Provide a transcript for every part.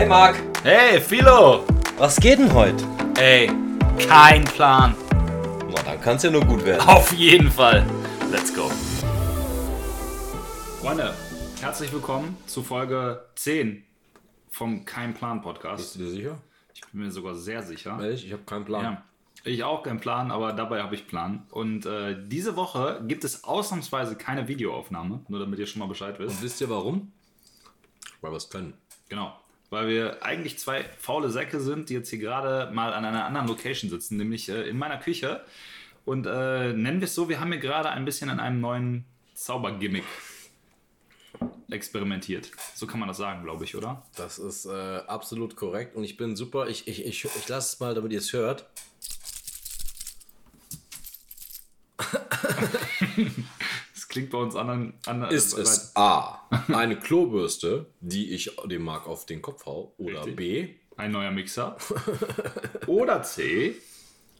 Hi Marc, Hey, Philo! was geht denn heute? Ey, kein Plan. Na, dann kann's ja nur gut werden. Auf jeden Fall. Let's go. Freunde, herzlich willkommen zu Folge 10 vom Kein Plan Podcast. du dir sicher? Ich bin mir sogar sehr sicher. Ehrlich? Ich habe keinen Plan. Ja, ich auch keinen Plan, aber dabei habe ich Plan. Und äh, diese Woche gibt es ausnahmsweise keine Videoaufnahme, nur damit ihr schon mal Bescheid wisst. Und wisst ihr warum? Weil wir es können. Genau. Weil wir eigentlich zwei faule Säcke sind, die jetzt hier gerade mal an einer anderen Location sitzen, nämlich äh, in meiner Küche. Und äh, nennen wir es so, wir haben hier gerade ein bisschen an einem neuen Zaubergimmick experimentiert. So kann man das sagen, glaube ich, oder? Das ist äh, absolut korrekt und ich bin super. Ich, ich, ich, ich lasse es mal, damit ihr es hört. Klingt bei uns anderen. anderen Ist es A, eine Klobürste, die ich dem Marc auf den Kopf hau, oder Richtig. B, ein neuer Mixer. oder C,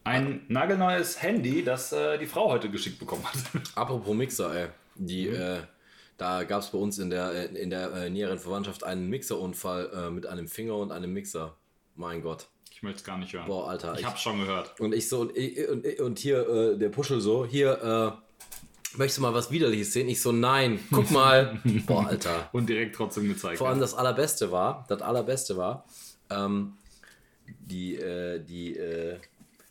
ein nagelneues Handy, das äh, die Frau heute geschickt bekommen hat. apropos Mixer, ey. Die, äh, da gab es bei uns in der, äh, in der äh, näheren Verwandtschaft einen Mixerunfall äh, mit einem Finger und einem Mixer. Mein Gott. Ich möchte es gar nicht hören. Boah, Alter. ich ich- hab's schon gehört. Und ich so, und, ich- und, und hier äh, der Puschel so, hier, äh, möchtest du mal was Widerliches sehen? Ich so, nein, guck mal. Boah, Alter. Und direkt trotzdem gezeigt. Vor allem das Allerbeste war, das Allerbeste war, ähm, die, äh, die äh,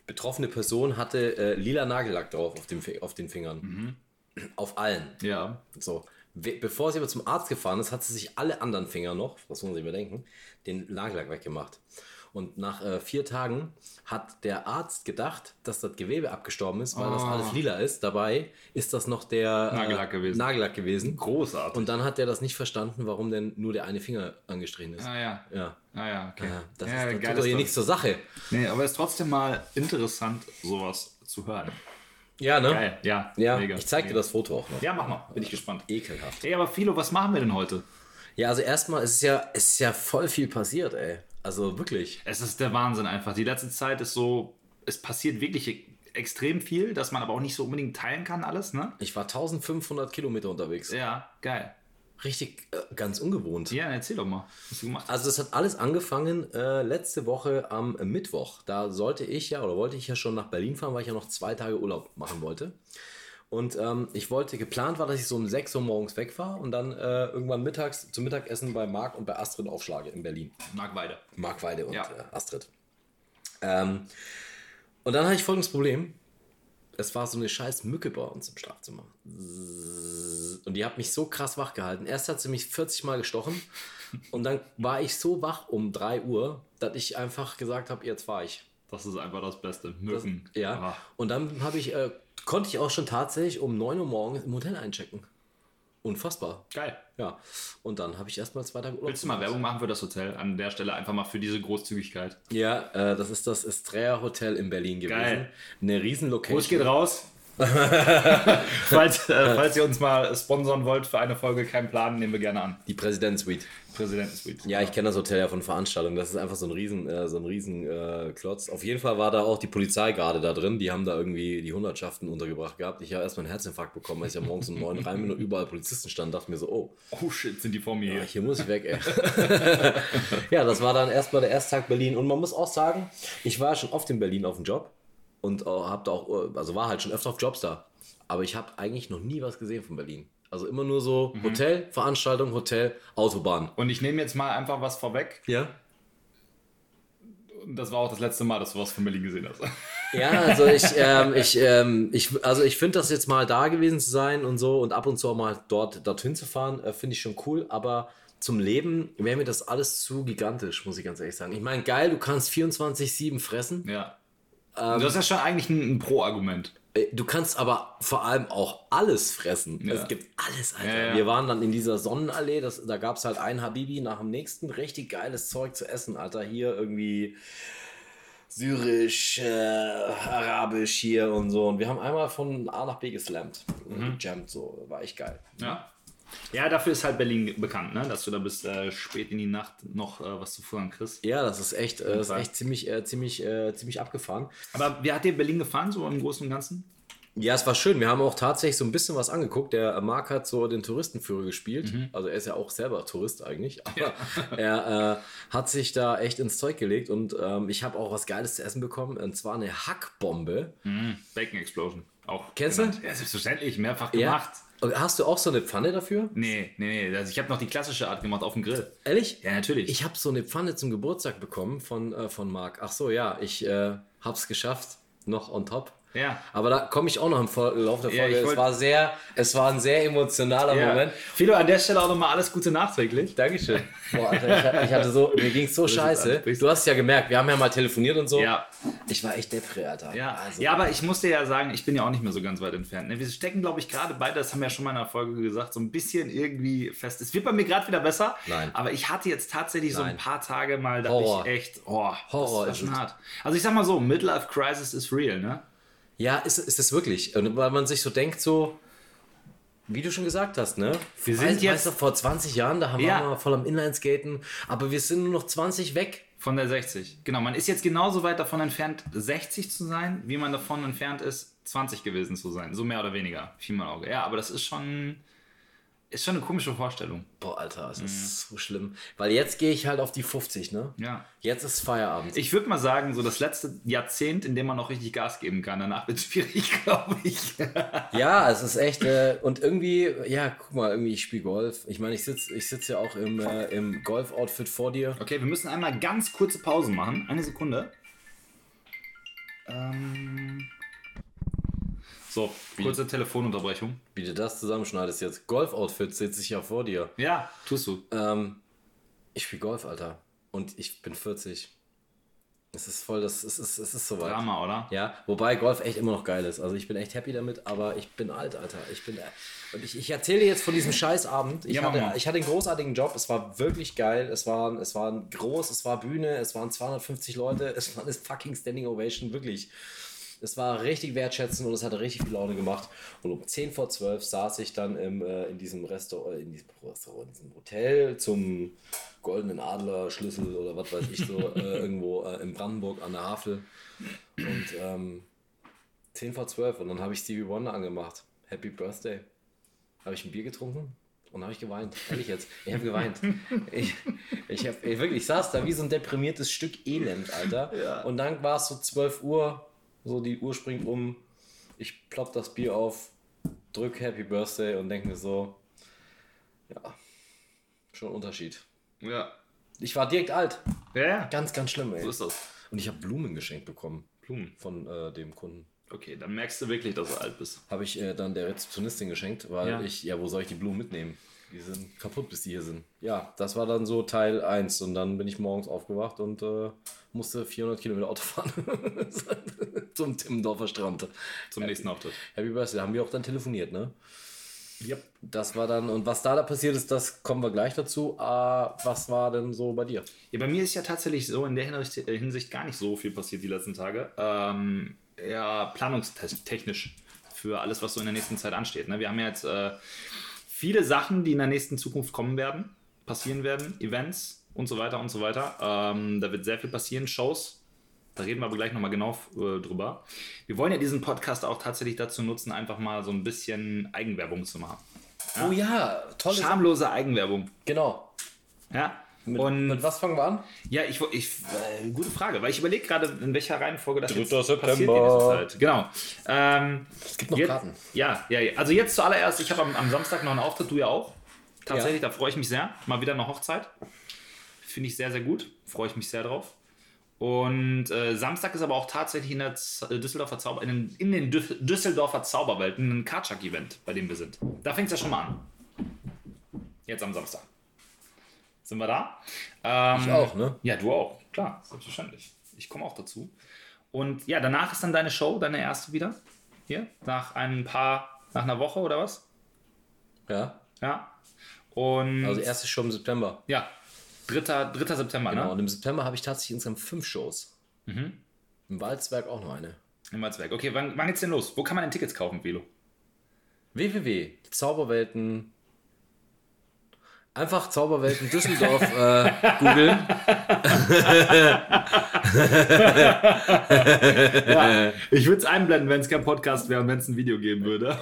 betroffene Person hatte äh, lila Nagellack drauf auf, dem, auf den Fingern. Auf allen. ja. So. Bevor sie aber zum Arzt gefahren ist, hat sie sich alle anderen Finger noch, das muss man sich überdenken, den Nagellack weggemacht. Und nach äh, vier Tagen hat der Arzt gedacht, dass das Gewebe abgestorben ist, weil das Oh. alles lila ist. Dabei ist das noch der Nagellack gewesen. Nagellack gewesen. Großartig. Und dann hat er das nicht verstanden, warum denn nur der eine Finger angestrichen ist. ah ja. Ja. Ah ja, okay. ja das, ja, ist, das tut doch hier nichts zur Sache. Nee, aber es ist trotzdem mal interessant, sowas zu hören. Ja, ne? Geil, ja. Ja, mega, ich zeig dir das Foto auch noch. Ja, mach mal. Bin ich gespannt. Ekelhaft. Ey, aber Philo, was machen wir denn heute? Ja, also erstmal ist ja, es ist ja voll viel passiert, ey. Also wirklich. Es ist der Wahnsinn einfach. Die letzte Zeit ist so, es passiert wirklich extrem viel, dass man aber auch nicht so unbedingt teilen kann, alles, ne? Ich war 1500 Kilometer unterwegs. Ja, geil. Richtig äh, ganz ungewohnt. Ja, erzähl doch mal, was du gemacht hast. Also das hat alles angefangen äh, letzte Woche am Mittwoch. Da sollte ich ja oder wollte ich ja schon nach Berlin fahren, weil ich ja noch zwei Tage Urlaub machen wollte. Und ähm, ich wollte, geplant war, dass ich so um 6 Uhr morgens wegfahre und dann äh, irgendwann mittags zum Mittagessen bei Marc und bei Astrid aufschlage in Berlin. Marc Weide. Marc Weide und Ja. äh, Astrid. Ähm, und dann hatte ich folgendes Problem. Es war so eine scheiß Mücke bei uns im Schlafzimmer. Und die hat mich so krass wach gehalten. Erst hat sie mich 40 Mal gestochen und dann war ich so wach um 3 Uhr, dass ich einfach gesagt habe, jetzt fahre ich. Das ist einfach das Beste. Mücken. Ja. Ah. Und dann habe ich, äh, konnte ich auch schon tatsächlich um 9 Uhr morgens im Hotel einchecken. Unfassbar. Geil. Ja. Und dann habe ich erstmal zwei Tage Urlaub. Willst du mal Werbung machen für das Hotel? An der Stelle einfach mal für diese Großzügigkeit. Ja, äh, das ist das Estrella Hotel in Berlin gewesen. Geil. Eine riesen Location. geht raus. falls, äh, falls ihr uns mal sponsern wollt für eine Folge, kein Plan, nehmen wir gerne an. Die Präsidentensuite. Präsidentensuite. Ja, ich kenne das Hotel ja von Veranstaltungen. Das ist einfach so ein riesen, äh, so ein riesen äh, Klotz. Auf jeden Fall war da auch die Polizeigarde da drin. Die haben da irgendwie die Hundertschaften untergebracht gehabt. Ich habe erstmal einen Herzinfarkt bekommen, als ich ja morgens um neun rein bin und überall Polizisten standen. Dachte mir so, oh, Oh shit, sind die vor mir ja, hier. hier muss ich weg, ey. ja, das war dann erstmal der erste Tag Berlin. Und man muss auch sagen, ich war schon oft in Berlin auf dem Job und äh, hab da auch, äh, also war halt schon öfter auf Jobs da. Aber ich habe eigentlich noch nie was gesehen von Berlin. Also immer nur so Hotel, Veranstaltung, Hotel, Autobahn. Und ich nehme jetzt mal einfach was vorweg. Ja? Und das war auch das letzte Mal, dass du was von Berlin gesehen hast. Ja, also ich, ähm, ich, ähm, ich, also ich finde das jetzt mal da gewesen zu sein und so und ab und zu auch mal dort dorthin zu fahren, äh, finde ich schon cool, aber zum Leben wäre mir das alles zu gigantisch, muss ich ganz ehrlich sagen. Ich meine, geil, du kannst 24-7 fressen, Ja. Das ist ja schon eigentlich ein, ein Pro-Argument. äh, du kannst aber vor allem auch alles fressen. Ja. Es gibt alles, Alter. Ja, ja. Wir waren dann in dieser Sonnenallee, das, da gab es halt ein Habibi nach dem nächsten, richtig geiles Zeug zu essen, Alter. Hier irgendwie syrisch, äh, arabisch hier und so. Und wir haben einmal von A nach B geslammt. Mhm. Gejammt, so. War echt geil. Ja. Ja, dafür ist halt Berlin bekannt, ne? dass du da bis äh, spät in die Nacht noch äh, was zu futtern kriegst. Ja, das ist echt, äh, das ist echt ziemlich, äh, ziemlich, äh, ziemlich abgefahren. Aber wie hat dir Berlin gefallen, so im Großen und Ganzen? Ja, es war schön. Wir haben auch tatsächlich so ein bisschen was angeguckt. Der Marc hat so den Touristenführer gespielt. Also er ist ja auch selber Tourist eigentlich. Aber er äh, hat sich da echt ins Zeug gelegt und ähm, ich habe auch was Geiles zu essen bekommen. Und zwar eine Hackbombe. Bacon Explosion. Auch. Kennst du? Ja, selbstverständlich. Mehrfach Ja. gemacht. Und Hast du auch so eine Pfanne dafür? Nee, nee, nee. Also ich habe noch die klassische Art gemacht auf dem Grill. Ehrlich? Ja, natürlich. Ich habe so eine Pfanne zum Geburtstag bekommen von, äh, von Marc. Ach so, ja, ich äh, habe es geschafft. Noch on top. Ja. Aber da komme ich auch noch im Verlauf der Ja, Folge. ich es, war sehr, es war ein sehr emotionaler ja. Moment. Philo, an der Stelle auch nochmal alles Gute nachträglich. Dankeschön. Boah, Alter, ich, hatte so, mir ging so scheiße. Du hast ja gemerkt, wir haben ja mal telefoniert und so. Ja. Ich war echt deprimiert, Alter. Ja, also, ja, aber ich muss dir ja sagen, ich bin ja auch nicht mehr so ganz weit entfernt. Ne? Wir stecken, glaube ich, gerade beide, das haben wir ja schon mal in der Folge gesagt, so ein bisschen irgendwie fest. Es wird bei mir gerade wieder besser, Nein. aber ich hatte jetzt tatsächlich so ein Nein. paar Tage mal, da Horror. ich echt, oh, Horror das ist war schon es. hart. Also ich sag mal so, Midlife Crisis is real, ne? Ja ist, ist es wirklich. Und weil man sich so denkt, so, wie du schon gesagt hast, ne? Wir sind weißt, jetzt- weißt du, vor 20 Jahren, da haben Ja. wir mal voll am Inlineskaten, aber wir sind nur noch 20 weg. Von der 60. Genau, man ist jetzt genauso weit davon entfernt, 60 zu sein, wie man davon entfernt ist, 20 gewesen zu sein. So mehr oder weniger. Viel mal Auge. Ja, aber das ist schon, ist schon eine komische Vorstellung. Boah, Alter, es ist so schlimm. Weil jetzt gehe ich halt auf die 50, ne? Ja. Jetzt ist Feierabend. Ich würde mal sagen, so das letzte Jahrzehnt, in dem man noch richtig Gas geben kann. Danach wird es schwierig, glaube ich. Ja, es ist echt. Äh, und irgendwie, ja, guck mal, irgendwie, ich spiele Golf. Ich meine, ich sitze ich sitz ja auch im, äh, im Golf-Outfit vor dir. Okay, wir müssen einmal ganz kurze Pause machen. Eine Sekunde. Ähm. So, kurze Telefonunterbrechung. Wie du das zusammenschneidest jetzt. Golf-Outfit sitze ich ja vor dir. Ja, tust du. Ähm, ich spiele Golf, Alter. Und ich bin 40. Es ist voll, das, es ist, es ist soweit. Drama, oder? Ja, wobei Golf echt immer noch geil ist. Also ich bin echt happy damit, aber ich bin alt, Alter. Ich bin und ich, ich erzähle jetzt von diesem Scheißabend. Ich, Ja, hatte, ich hatte einen großartigen Job. Es war wirklich geil. Es war, es war groß, es war Bühne, es waren 250 Leute, es war eine fucking Standing Ovation, wirklich. Es war richtig wertschätzend und es hatte richtig viel Laune gemacht. Und um 10 vor 12 saß ich dann im, äh, in diesem Restaurant, in diesem Restaurant, in diesem Hotel zum Goldenen Adler Schlüssel oder was weiß ich so, äh, irgendwo äh, in Brandenburg an der Havel. Und ähm, 10 vor 12 und dann habe ich Stevie Wonder angemacht. Happy Birthday. Habe ich ein Bier getrunken und habe ich geweint. Ehrlich jetzt. Ich habe geweint. Ich, ich, hab, ich, wirklich, ich saß da wie so ein deprimiertes Stück Elend, Alter. Und dann war es so 12 Uhr, so die Uhr springt um. Ich plopp das Bier auf, drück Happy Birthday und denke mir so, ja, schon ein Unterschied. Ja. Ich war direkt alt. Ja, ja. Ganz, ganz schlimm, ey. So ist das. Und ich habe Blumen geschenkt bekommen Blumen. von äh, dem Kunden. Okay, dann merkst du wirklich, dass du alt bist. Habe ich äh, dann der Rezeptionistin geschenkt, weil Ja. ich, ja, wo soll ich die Blumen mitnehmen? Die sind kaputt, bis die hier sind. Ja, das war dann so Teil 1 und dann bin ich morgens aufgewacht und äh, musste 400 Kilometer Auto fahren zum Timmendorfer Strand. Zum nächsten Auftritt. Happy Birthday, haben wir auch dann telefoniert, ne? Yep. Das war dann, und was da da passiert ist, das kommen wir gleich dazu. Äh, was war denn so bei dir? Ja, bei mir ist ja tatsächlich so in der Hinsicht, äh, Hinsicht gar nicht so viel passiert die letzten Tage. Ähm, ja, planungstechnisch für alles, was so in der nächsten Zeit ansteht. Ne? Wir haben ja jetzt äh, viele Sachen, die in der nächsten Zukunft kommen werden, passieren werden, Events und so weiter und so weiter. Ähm, da wird sehr viel passieren, Shows. Da reden wir aber gleich nochmal genau äh, drüber. Wir wollen ja diesen Podcast auch tatsächlich dazu nutzen, einfach mal so ein bisschen Eigenwerbung zu machen. Oh ja, toll. Schamlose Eigenwerbung. Genau. Ja. Mit, und mit was fangen wir an? ja, ich, ich äh, gute Frage, weil ich überlege gerade, in welcher Reihenfolge das jetzt 3. passiert September. die nächste Zeit. Genau. Ähm, es gibt noch jetzt, Karten. Ja, ja, ja. Also jetzt zuallererst, ich habe am, am Samstag noch einen Auftritt, du ja auch. Tatsächlich, da freue ich mich sehr. Mal wieder eine Hochzeit. Finde ich sehr, sehr gut. Freue ich mich sehr drauf. Und äh, Samstag ist aber auch tatsächlich in der Z äh, Düsseldorfer Zauber, in den, in den Dü- Düsseldorfer Zauberwelten ein Kartschak-Event, bei dem wir sind. Da fängt es ja schon mal an. Jetzt am Samstag. Sind wir da? Ähm, Ich auch, ne? Ja, du auch. Klar, selbstverständlich. Ich komme auch dazu. Und ja, danach ist dann deine Show, deine erste wieder. Hier, nach ein paar, nach einer Woche oder was? Ja. Ja. Und Also erste Show im September. ja, 3. 3. September, Genau. ne? Und im September habe ich tatsächlich insgesamt fünf Shows. Im Walzwerk auch noch eine. Im Walzwerk. Okay, wann, wann geht's denn los? Wo kann man denn Tickets kaufen, Velo? www.zauberwelten Einfach Zauberwelten Düsseldorf äh, googeln. Ja, ich würde es einblenden, wenn es kein Podcast wäre und wenn es ein Video geben würde.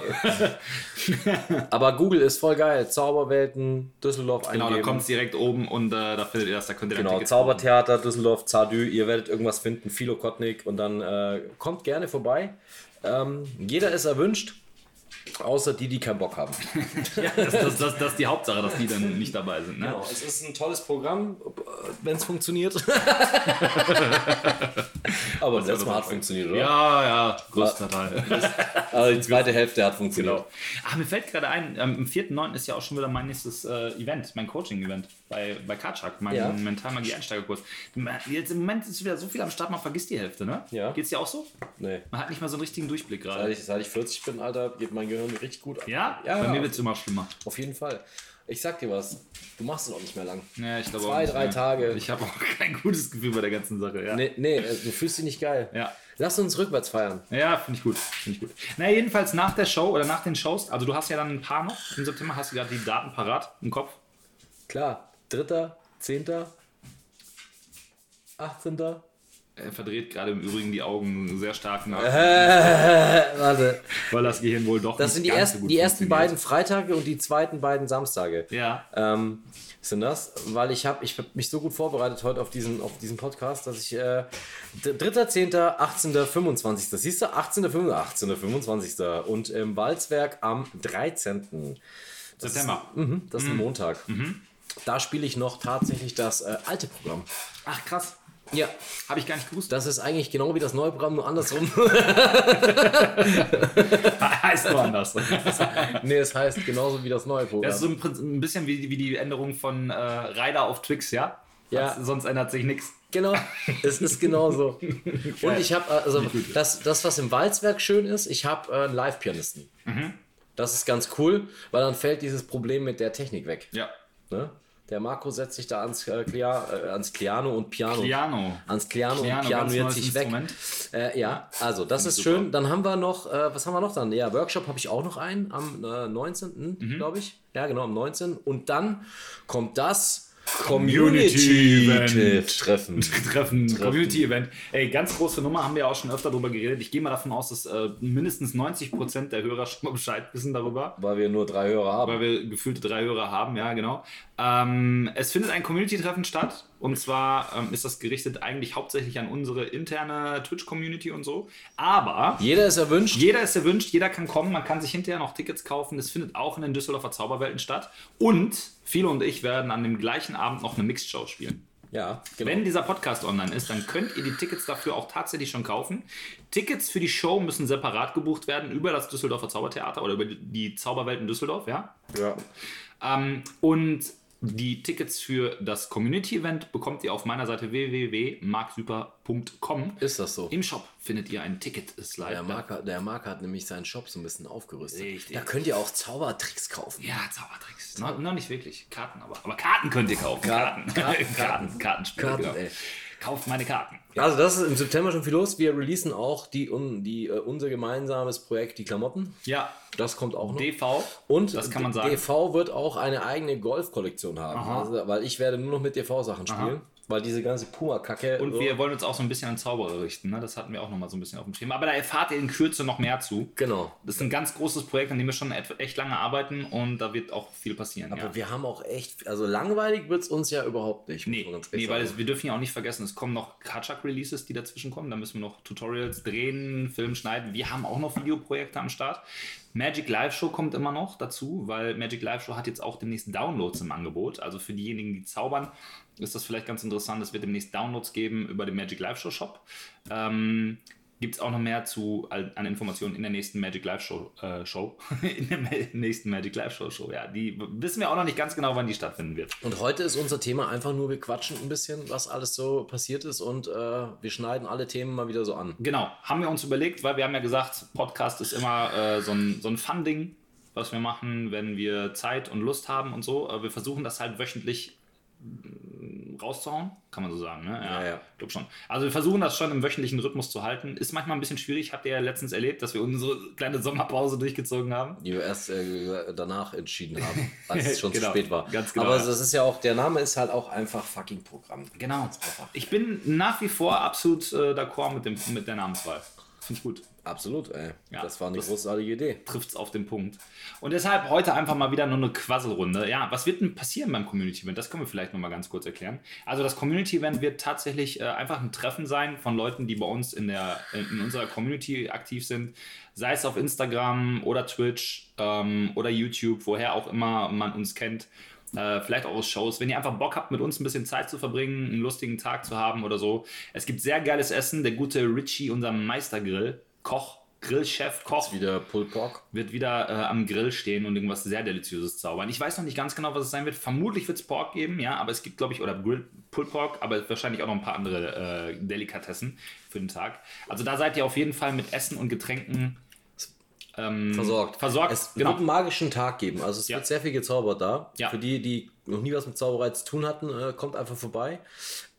Aber Google ist voll geil. Zauberwelten Düsseldorf Genau, eingeben. da kommt es direkt oben und äh, da findet ihr das, da könnt ihr Genau, Tickets. Zaubertheater Düsseldorf, Zadü, ihr werdet irgendwas finden, Philo Kotnik und dann äh, kommt gerne vorbei. Ähm, jeder ist erwünscht, außer die, die keinen Bock haben. Das, das, das, das ist die Hauptsache, dass die dann nicht dabei sind. Ne? Genau, es ist ein tolles Programm, wenn es funktioniert. Aber das letzte Mal hat funktioniert, oder? Ja, ja, größter Teil. Aber die zweite Hälfte hat funktioniert. Genau. Ach, mir fällt gerade ein, ähm, am 4.9. ist ja auch schon wieder mein nächstes äh, Event, mein Coaching-Event bei, bei Karchak, mein Ja. Mentalmagie-Einsteigerkurs. Jetzt im Moment ist wieder so viel am Start, man vergisst die Hälfte, ne? Ja. Geht's dir auch so? Nee. Man hat nicht mal so einen richtigen Durchblick Seit gerade. ich, seit ich 40 bin, Alter, geht mein Gehirn richtig gut ab. Ja? Ja, Bei mir wird es immer schlimmer. Auf jeden Fall. Ich sag dir was, du machst es auch nicht mehr lang. Ja, ich glaube Zwei, drei mehr. Tage. Ich habe auch kein gutes Gefühl bei der ganzen Sache, ja. Nee, nee, äh, du fühlst dich nicht geil. Ja. Lass uns rückwärts feiern. Ja, finde ich gut. Finde ich gut. Na, jedenfalls nach der Show oder nach den Shows, also du hast ja dann ein paar noch im September, hast du gerade die Daten parat im Kopf? Klar, dritter, zehnter, 18. Er verdreht gerade im Übrigen die Augen sehr stark nach, Warte. weil das Gehirn wohl doch Das sind die ersten, so die ersten beiden Freitage und die zweiten beiden Samstage. Ja. Ähm, sind das, weil ich habe ich hab mich so gut vorbereitet heute auf diesen, auf diesen Podcast, dass ich äh, 3.10., 18., 25. Das siehst du, 18., 25. 18., 25. Und im Walzwerk am 13. Das September. Ist, mhm, das ist ein Montag. Da spiele ich noch tatsächlich das äh, alte Programm. Ach krass. Ja, Habe ich gar nicht gewusst. das ist eigentlich genau wie das neue Programm, nur andersrum. heißt nur anders. nee, es heißt genauso wie das neue Programm. Das ist so im Prinzip ein bisschen wie, wie die Änderung von äh, Rider auf Twix, ja? Ja. Das, sonst ändert sich nichts. Genau, es ist genauso. Und ich habe, also das, das, was im Walzwerk schön ist, ich habe äh, einen Live-Pianisten. Das ist ganz cool, weil dann fällt dieses Problem mit der Technik weg. Ja. Ne? Der Marco setzt sich da ans, äh, Clia, äh, ans Piano und Piano. Piano. Ans Piano, Piano, und pianiert neues sich weg. Äh, ja, also das ist super. schön. Dann haben wir noch, äh, was haben wir noch dann? Ja, Workshop habe ich auch noch einen am äh, 19. Mhm. glaube ich. Ja, genau, am 19. Und dann kommt das Community-Treffen. Treffen, Community-Event. Ey, ganz große Nummer, haben wir auch schon öfter darüber geredet. Ich gehe mal davon aus, dass äh, mindestens 90% der Hörer schon mal Bescheid wissen darüber. Weil wir nur drei Hörer haben. Weil wir gefühlte drei Hörer haben, ja, genau. Ähm, es findet ein Community-Treffen statt. Und zwar ähm, ist das gerichtet eigentlich hauptsächlich an unsere interne Twitch-Community und so. Aber Jeder ist erwünscht. jeder ist erwünscht, jeder kann kommen, man kann sich hinterher noch Tickets kaufen. Es findet auch in den Düsseldorfer Zauberwelten statt. Und viele und ich werden an dem gleichen Abend noch eine Mixed-Show spielen. Ja, genau. Wenn dieser Podcast online ist, dann könnt ihr die Tickets dafür auch tatsächlich schon kaufen. Tickets für die Show müssen separat gebucht werden über das Düsseldorfer Zaubertheater oder über die Zauberwelten Düsseldorf, ja. ja. Ähm, und die Tickets für das Community-Event bekommt ihr auf meiner Seite www.marksuper.com. Ist das so? Im Shop findet ihr ein Ticket-Slide. Der hat, der Marc hat nämlich seinen Shop so ein bisschen aufgerüstet. Richtig. Da könnt ihr auch Zaubertricks kaufen. Ja, Zaubertricks. No, noch nicht wirklich. Karten aber. Aber Karten könnt ihr kaufen. Karten, Karten. Karten. Karten, genau. ey. Kauft meine Karten. Also das ist im September schon viel los. Wir releasen auch die, un, die, äh, unser gemeinsames Projekt, die Klamotten. Ja, Das kommt auch noch. DV. Und das kann man sagen. DV wird auch eine eigene Golf-Kollektion haben. Aha. Also, weil ich werde nur noch mit DV-Sachen spielen. Weil diese ganze Puma-Kacke. Und so- wir wollen uns auch so ein bisschen an Zauberer richten. Ne? Das hatten wir auch noch mal so ein bisschen auf dem Schirm. Aber da erfahrt ihr in Kürze noch mehr zu. Genau. Das ist ein ganz großes Projekt, an dem wir schon echt lange arbeiten und da wird auch viel passieren. Aber ja. wir haben auch echt, also langweilig wird es uns ja überhaupt nicht. Nee, nee weil es, wir dürfen ja auch nicht vergessen, es kommen noch Karchak-Releases, die dazwischen kommen. Da müssen wir noch Tutorials drehen, Film schneiden. Wir haben auch noch Videoprojekte am Start. Magic Live Show kommt immer noch dazu, weil Magic Live Show hat jetzt auch demnächst Downloads im Angebot. Also für diejenigen, die zaubern, ist das vielleicht ganz interessant. Es wird demnächst Downloads geben über den Magic Live Show Shop. Ähm, Gibt es auch noch mehr zu an Informationen in der nächsten Magic Live Show äh, Show. in der nächsten Magic Live Show Show. Ja, die wissen wir auch noch nicht ganz genau, wann die stattfinden wird. Und heute ist unser Thema einfach nur, wir quatschen ein bisschen, was alles so passiert ist und äh, wir schneiden alle Themen mal wieder so an. Genau, haben wir uns überlegt, weil wir haben ja gesagt, Podcast ist immer äh, so ein, so ein Fun-Ding, was wir machen, wenn wir Zeit und Lust haben und so. Wir versuchen das halt wöchentlich rauszuhauen. Kann man so sagen, ne? Ja, ja. Glaub schon. Also wir versuchen das schon im wöchentlichen Rhythmus zu halten. Ist manchmal ein bisschen schwierig. Habt ihr ja letztens erlebt, dass wir unsere kleine Sommerpause durchgezogen haben. Die wir erst äh, danach entschieden haben, als es schon Genau, zu spät war. ganz genau, Aber ja. das ist ja auch, der Name ist halt auch einfach fucking Programm. Genau. Ich bin nach wie vor absolut äh, d'accord mit, dem, mit der Namenswahl. Finde ich gut. Absolut, ey. Ja, das war eine das- großartige Idee. trifft es auf den Punkt. Und deshalb heute einfach mal wieder nur eine Quasselrunde. Ja, was wird denn passieren beim Community Event? Das können wir vielleicht noch mal ganz kurz erklären. Also das Community Event wird tatsächlich äh, einfach ein Treffen sein von Leuten, die bei uns in, der, in unserer Community aktiv sind. Sei es auf Instagram oder Twitch ähm, oder YouTube, woher auch immer man uns kennt. Äh, vielleicht auch aus Shows. Wenn ihr einfach Bock habt, mit uns ein bisschen Zeit zu verbringen, einen lustigen Tag zu haben oder so. Es gibt sehr geiles Essen. Der gute Richie, unser Meistergrill, Koch, Grillchef, Koch, Wieder Pulled Pork. wird wieder äh, am Grill stehen und irgendwas sehr Deliziöses zaubern. Ich weiß noch nicht ganz genau, was es sein wird. Vermutlich wird es Pork geben, ja, aber es gibt, glaube ich, oder Grill, Pulled Pork, aber wahrscheinlich auch noch ein paar andere äh, Delikatessen für den Tag. Also da seid ihr auf jeden Fall mit Essen und Getränken ähm, Versorgt. Versorgt, Es genau. wird einen magischen Tag geben. Also es Ja. wird sehr viel gezaubert da. Ja. Für die, die noch nie was mit Zauberei zu tun hatten, äh, kommt einfach vorbei.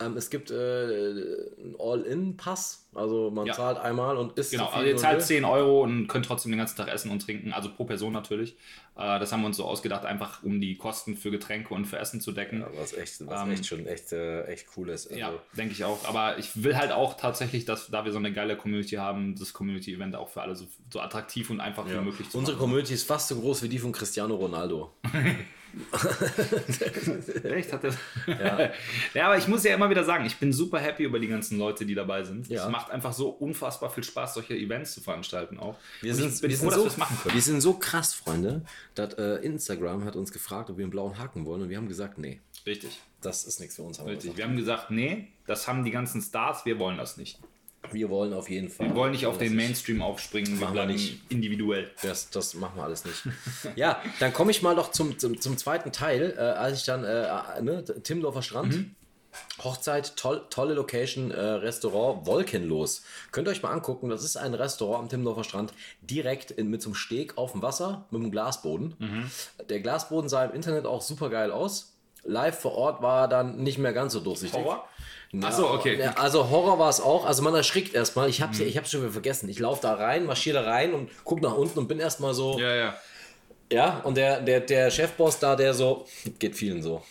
Ähm, es gibt äh, einen All-In-Pass. Also man Ja. zahlt einmal und isst Genau, so also ihr zahlt will. 10 Euro und könnt trotzdem den ganzen Tag essen und trinken, also pro Person natürlich. Äh, das haben wir uns so ausgedacht, einfach um die Kosten für Getränke und für Essen zu decken. Ja, was echt, was Ähm, echt schon echt, äh, echt cool ist. Also, Ja, denke ich auch. Aber ich will halt auch tatsächlich, dass da wir so eine geile Community haben, das Community-Event auch für alle so, so attraktiv und einfach wie möglich zu Unsere machen. Community ist fast so groß wie die von Cristiano Ronaldo. Echt? Hat der ja. aber ich muss ja immer wieder sagen, ich bin super happy über die ganzen Leute, die dabei sind. Ja. Es macht einfach so unfassbar viel Spaß, solche Events zu veranstalten auch. Wir sind, wir, froh, sind so, wir machen können. wir sind so krass, Freunde, dass äh, Instagram hat uns gefragt, ob wir einen blauen Haken wollen und wir haben gesagt, nee, Richtig. das ist nichts für uns. Haben wir Richtig. gesagt. Wir haben gesagt, nee, das haben die ganzen Stars, wir wollen das nicht. Wir wollen auf jeden Fall. Wir wollen nicht auf das den Mainstream aufspringen, wir Machen wir bleiben nicht. individuell. Das, das machen wir alles nicht. ja, dann komme ich mal doch zum, zum, zum zweiten Teil, äh, als ich dann, äh, ne, Timmendorfer Strand, Mhm. Hochzeit, toll, tolle Location, äh, Restaurant, Wolkenlos. Könnt ihr euch mal angucken, das ist ein Restaurant am Timmendorfer Strand, direkt in, mit so einem Steg auf dem Wasser, mit einem Glasboden. Mhm. Der Glasboden sah im Internet auch super geil aus. Live vor Ort war dann nicht mehr ganz so durchsichtig. Horror? Ja, Ach so, okay. Mhm. Also Horror war es auch. Also man erschrickt erstmal. Ich hab's, ich hab's schon wieder vergessen. Ich laufe da rein, marschiere da rein und guck nach unten und bin erstmal so. Ja, Ja, ja. und der, der, der Chefboss da, der so, geht vielen so.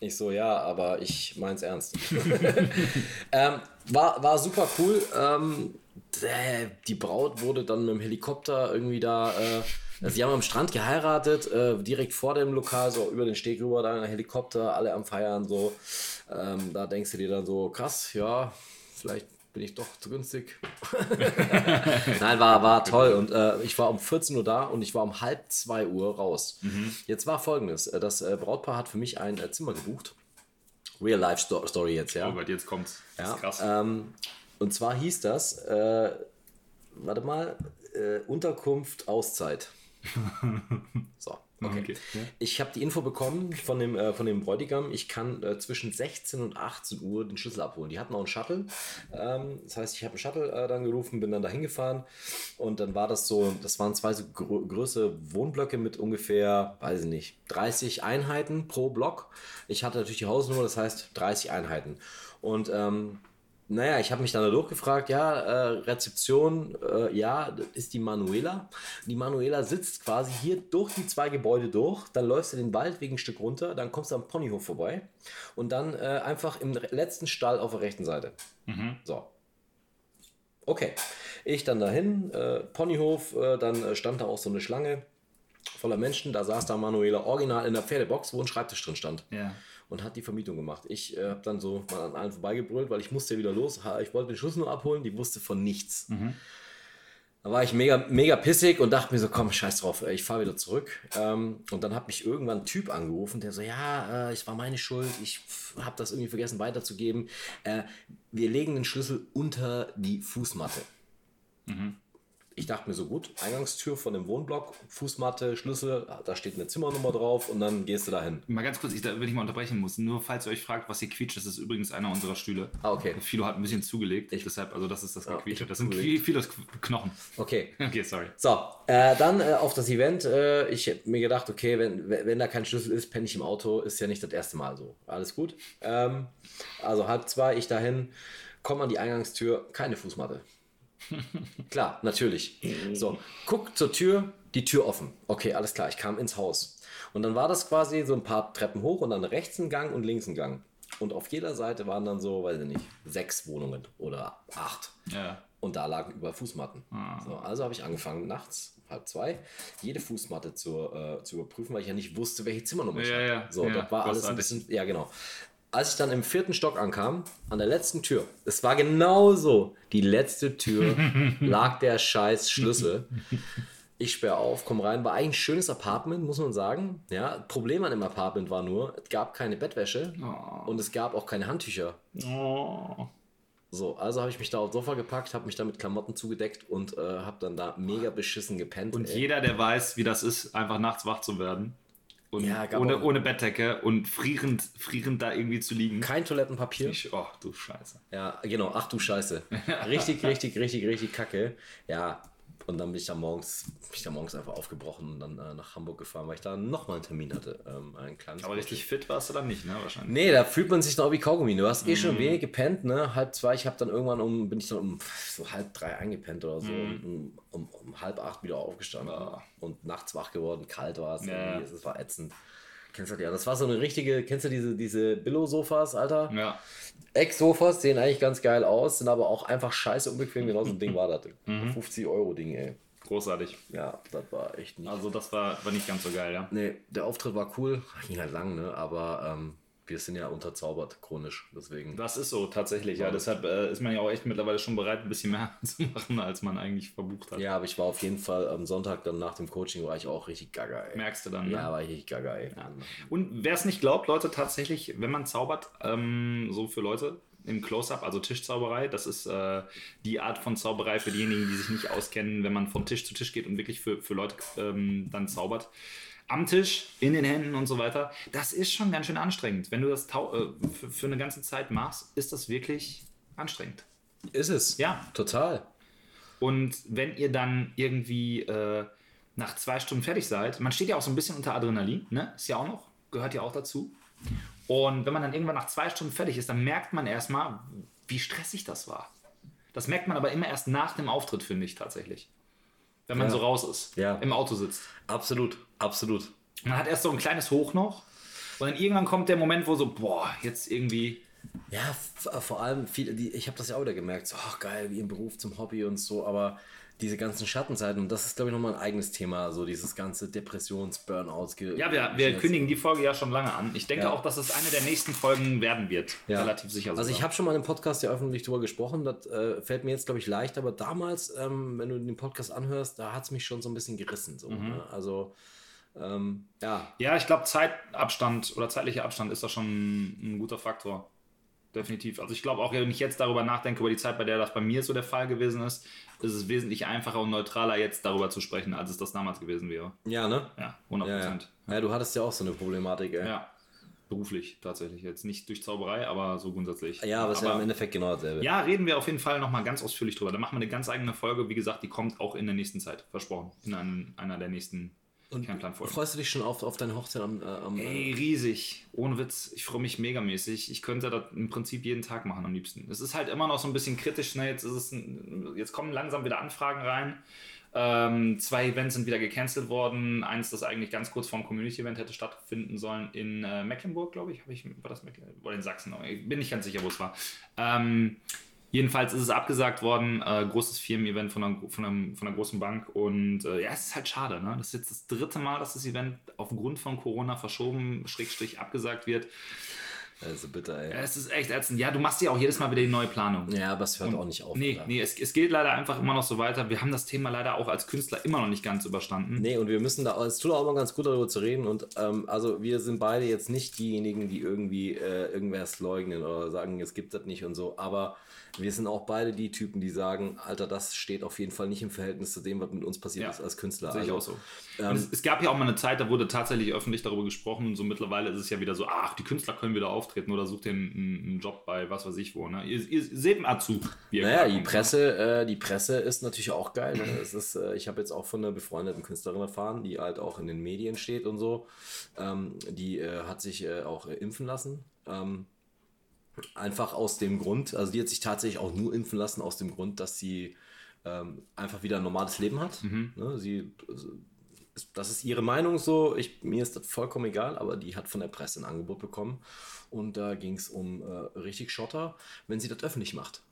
Ich so, ja, aber ich mein's ernst. ähm, war, war super cool. Ähm, äh, die Braut wurde dann mit dem Helikopter irgendwie da. Äh, also die haben am Strand geheiratet, äh, direkt vor dem Lokal, so über den Steg rüber, da ein Helikopter, alle am Feiern, so. Ähm, da denkst du dir dann so, krass, ja, vielleicht bin ich doch zu günstig. Nein, war, war toll. Und äh, ich war um 14 Uhr da und ich war um halb 2 Uhr raus. Jetzt war folgendes: äh, Das äh, Brautpaar hat für mich ein äh, Zimmer gebucht. Real Life Sto Story jetzt, ja. Oh Gott, jetzt kommt's. Das ja krass. ähm, und zwar hieß das, äh, warte mal, äh, Unterkunft Auszeit. So, okay. Okay. Ich habe die Info bekommen von dem, äh, von dem Bräutigam, ich kann äh, zwischen 16 und 18 Uhr den Schlüssel abholen. Die hatten auch einen Shuttle. Ähm, das heißt, ich habe einen Shuttle äh, dann gerufen, bin dann da hingefahren und dann war das so, das waren zwei so grö größere Wohnblöcke mit ungefähr, weiß ich nicht, 30 Einheiten pro Block. Ich hatte natürlich die Hausnummer, das heißt 30 Einheiten. Und ähm, naja, ich habe mich dann da durchgefragt, ja, äh, Rezeption, äh, ja, das ist die Manuela. Die Manuela sitzt quasi hier durch die zwei Gebäude durch, dann läufst du den Waldweg ein Stück runter, dann kommst du am Ponyhof vorbei und dann äh, einfach im letzten Stall auf der rechten Seite. So. Okay, ich dann dahin, äh, Ponyhof, äh, dann äh, stand da auch so eine Schlange voller Menschen, da saß da Manuela original in der Pferdebox, wo ein Schreibtisch drin stand Ja. Und hat die Vermietung gemacht. Ich äh, habe dann so mal an allen vorbeigebrüllt, weil ich musste ja wieder los. Ich wollte den Schlüssel nur abholen, die wusste von nichts. Da war ich mega, mega pissig und dachte mir so, komm, scheiß drauf, äh, ich fahre wieder zurück. Ähm, und dann hat mich irgendwann ein Typ angerufen, der so, ja, äh, es war meine Schuld, ich habe das irgendwie vergessen weiterzugeben. Äh, wir legen den Schlüssel unter die Fußmatte. Ich dachte mir so gut, Eingangstür von dem Wohnblock, Fußmatte, Schlüssel, da steht eine Zimmernummer drauf und dann gehst du dahin. Mal ganz kurz, ich, wenn ich mal unterbrechen muss, nur falls ihr euch fragt, was hier quietscht, das ist übrigens einer unserer Stühle. Ah, okay. Philo hat ein bisschen zugelegt, deshalb, also das ist das Ja, Gequietsche. ich Das sind. Philos Knochen. Okay. Okay, sorry. So, äh, dann äh, auf das Event. Äh, ich hab mir gedacht, okay, wenn, wenn wenn da kein Schlüssel ist, penne ich im Auto. Ist ja nicht das erste Mal so. Alles gut. Ähm, also halb zwei, ich dahin, komme an die Eingangstür, keine Fußmatte. Klar, natürlich. So, guck zur Tür, die Tür offen. Okay, alles klar, ich kam ins Haus. Und dann war das quasi so ein paar Treppen hoch und dann rechts ein Gang und links ein Gang. Und auf jeder Seite waren dann so, weiß ich nicht, sechs Wohnungen oder acht. Ja. Und da lagen überall Fußmatten. So, also habe ich angefangen, nachts, halb zwei, jede Fußmatte zu, äh, zu überprüfen, weil ich ja nicht wusste, welche Zimmernummer ich Ja, hatte. ja, So, ja, das war alles ein bisschen, ja genau. Als ich dann im vierten Stock ankam, an der letzten Tür, es war genauso, die letzte Tür lag der scheiß Schlüssel. Ich sperre auf, komme rein, war eigentlich ein schönes Apartment, muss man sagen. Ja, Problem an dem Apartment war nur, es gab keine Bettwäsche und es gab auch keine Handtücher. Oh. So, also habe ich mich da aufs Sofa gepackt, habe mich da mit Klamotten zugedeckt und äh, habe dann da mega beschissen gepennt. Und ey. jeder, der weiß, wie das ist, einfach nachts wach zu werden. Und Ja, ohne, ohne Bettdecke und frierend, frierend da irgendwie zu liegen. Kein Toilettenpapier. Ich, oh, du Scheiße. Ja, genau. Ach du Scheiße. Richtig, richtig, richtig, richtig kacke. Ja, und dann bin ich da morgens, bin ich da morgens einfach aufgebrochen und dann äh, nach Hamburg gefahren, weil ich da nochmal einen Termin hatte. Ähm, einen kleinen Aber richtig fit warst du dann nicht, ne? Wahrscheinlich. Nee, da fühlt man sich noch wie Kaugummi. Du hast eh Mhm. schon wenig gepennt, ne? Halb zwei, ich habe dann irgendwann um, bin ich dann um so halb drei eingepennt oder so. Mhm. Um, um, um halb acht wieder aufgestanden Ah. und nachts wach geworden, kalt war es. Ja. Es war ätzend. Kennst du das ja? Das war so eine richtige, kennst du diese, diese Billo-Sofas, Alter? Ja. Ex-Sofas sehen eigentlich ganz geil aus, sind aber auch einfach scheiße unbequem. Genau so ein Ding war das. Mhm. 50 Euro Ding, ey. Großartig. Ja, das war echt nicht. Also das war, war nicht ganz so geil, ja. Nee, der Auftritt war cool. Ging halt lang, ne? Aber ähm, wir sind ja unterzaubert, chronisch. Deswegen. Das ist so, tatsächlich, ja. Deshalb äh, ist man ja auch echt mittlerweile schon bereit, ein bisschen mehr zu machen, als man eigentlich verbucht hat. Ja, aber ich war auf jeden Fall am Sonntag dann nach dem Coaching war ich auch richtig gaga, ey. Merkst du dann, Ja, ne? war ich richtig gaga, ey. Und wer es nicht glaubt, Leute, tatsächlich, wenn man zaubert, ähm, so für Leute im Close-Up, also Tischzauberei, das ist äh, die Art von Zauberei für diejenigen, die sich nicht auskennen, wenn man von Tisch zu Tisch geht und wirklich für, für Leute ähm, dann zaubert. Am Tisch, in den Händen und so weiter. Das ist schon ganz schön anstrengend. Wenn du das äh, für, für eine ganze Zeit machst, ist das wirklich anstrengend. Ist es? Ja. Total. Und wenn ihr dann irgendwie äh, nach zwei Stunden fertig seid, man steht ja auch so ein bisschen unter Adrenalin, ne? Ist ja auch noch, gehört ja auch dazu. Und wenn man dann irgendwann nach zwei Stunden fertig ist, dann merkt man erstmal, wie stressig das war. Das merkt man aber immer erst nach dem Auftritt, finde ich tatsächlich. Wenn man Ja. so raus ist, Ja. im Auto sitzt. Absolut, absolut. Man hat erst so ein kleines Hoch noch. Und dann irgendwann kommt der Moment, wo so, boah, jetzt irgendwie. Ja, vor allem viele, die, ich habe das ja auch wieder gemerkt, so, ach geil, wie im Beruf zum Hobby und so, aber diese ganzen Schattenseiten, und das ist, glaube ich, nochmal ein eigenes Thema, so dieses ganze Depressions-, Burnouts. Ja, wir, wir kündigen die Folge ja schon lange an. Ich denke Ja. auch, dass es eine der nächsten Folgen werden wird. Ja. Relativ sicher. Also ich sogar. habe schon mal im Podcast ja öffentlich drüber gesprochen, das äh, fällt mir jetzt, glaube ich, leicht, aber damals, ähm, wenn du den Podcast anhörst, da hat es mich schon so ein bisschen gerissen. So, Mhm. ne? Also, ähm, ja, Ja, ich glaube, Zeitabstand oder zeitlicher Abstand ist da schon ein guter Faktor. Definitiv. Also ich glaube auch, wenn ich jetzt darüber nachdenke, über die Zeit, bei der das bei mir so der Fall gewesen ist, ist es wesentlich einfacher und neutraler, jetzt darüber zu sprechen, als es das damals gewesen wäre. ja, ne? Ja, 100 Ja, ja. Prozent. ja, du hattest ja auch so eine Problematik, ey. Ja. Beruflich tatsächlich. Jetzt nicht durch Zauberei, aber so grundsätzlich. Ja, aber es ist ja im Endeffekt genau dasselbe. Ja, reden wir auf jeden Fall nochmal ganz ausführlich drüber. Da machen wir eine ganz eigene Folge. Wie gesagt, die kommt auch in der nächsten Zeit. Versprochen. In einem, einer der nächsten Kernplanfolgen. Freust du dich schon auf, auf deine Hochzeit am, äh, am Ey, riesig. Ohne Witz. Ich freue mich megamäßig. Ich könnte das im Prinzip jeden Tag machen am liebsten. Es ist halt immer noch so ein bisschen kritisch. Ne? Jetzt, ist es ein, jetzt kommen langsam wieder Anfragen rein. Ähm, zwei Events sind wieder gecancelt worden. Eins, das eigentlich ganz kurz vorm Community-Event hätte stattfinden sollen in äh, Mecklenburg, glaube ich. Hab ich. War das Mecklenburg? Oder in Sachsen? Ich bin nicht ganz sicher, wo es war. Ähm, Jedenfalls ist es abgesagt worden, äh, großes Firmen-Event von einer, von, von einer großen Bank. Und äh, ja, es ist halt schade. Ne? Das ist jetzt das dritte Mal, dass das Event aufgrund von Corona verschoben, Schrägstrich abgesagt wird. Also bitte, ey. Es ist echt ätzend. Ja, du machst ja auch jedes Mal wieder die neue Planung. Ja, aber es hört auch nicht auf. Nee, Alter. nee es, es geht leider einfach immer noch so weiter. Wir haben das Thema leider auch als Künstler immer noch nicht ganz überstanden. Nee, und wir müssen da, es tut auch mal ganz gut darüber zu reden. Und ähm, also wir sind beide jetzt nicht diejenigen, die irgendwie äh, irgendwas leugnen oder sagen, es gibt das nicht und so. Aber wir sind auch beide die Typen, die sagen, Alter, das steht auf jeden Fall nicht im Verhältnis zu dem, was mit uns passiert Ja, ist als Künstler. Sehe ich Also, auch so. und es, es gab ja auch mal eine Zeit, da wurde tatsächlich öffentlich darüber gesprochen und so mittlerweile ist es ja wieder so, ach, die Künstler können wieder auftreten oder sucht den einen, einen Job bei was weiß ich wo. Ne? Ihr, ihr seht wie ihr Naja, die Presse, äh, die Presse ist natürlich auch geil. Ne? Es ist, äh, ich habe jetzt auch von einer befreundeten Künstlerin erfahren, die halt auch in den Medien steht und so. Ähm, die äh, hat sich äh, auch äh, impfen lassen. Ähm, einfach aus dem Grund, also die hat sich tatsächlich auch nur impfen lassen, aus dem Grund, dass sie ähm, einfach wieder ein normales Leben hat. Ne? Sie, also, das ist ihre Meinung so. Ich, mir ist das vollkommen egal, aber die hat von der Presse ein Angebot bekommen. Und da ging es um äh, richtig Schotter, wenn sie das öffentlich macht.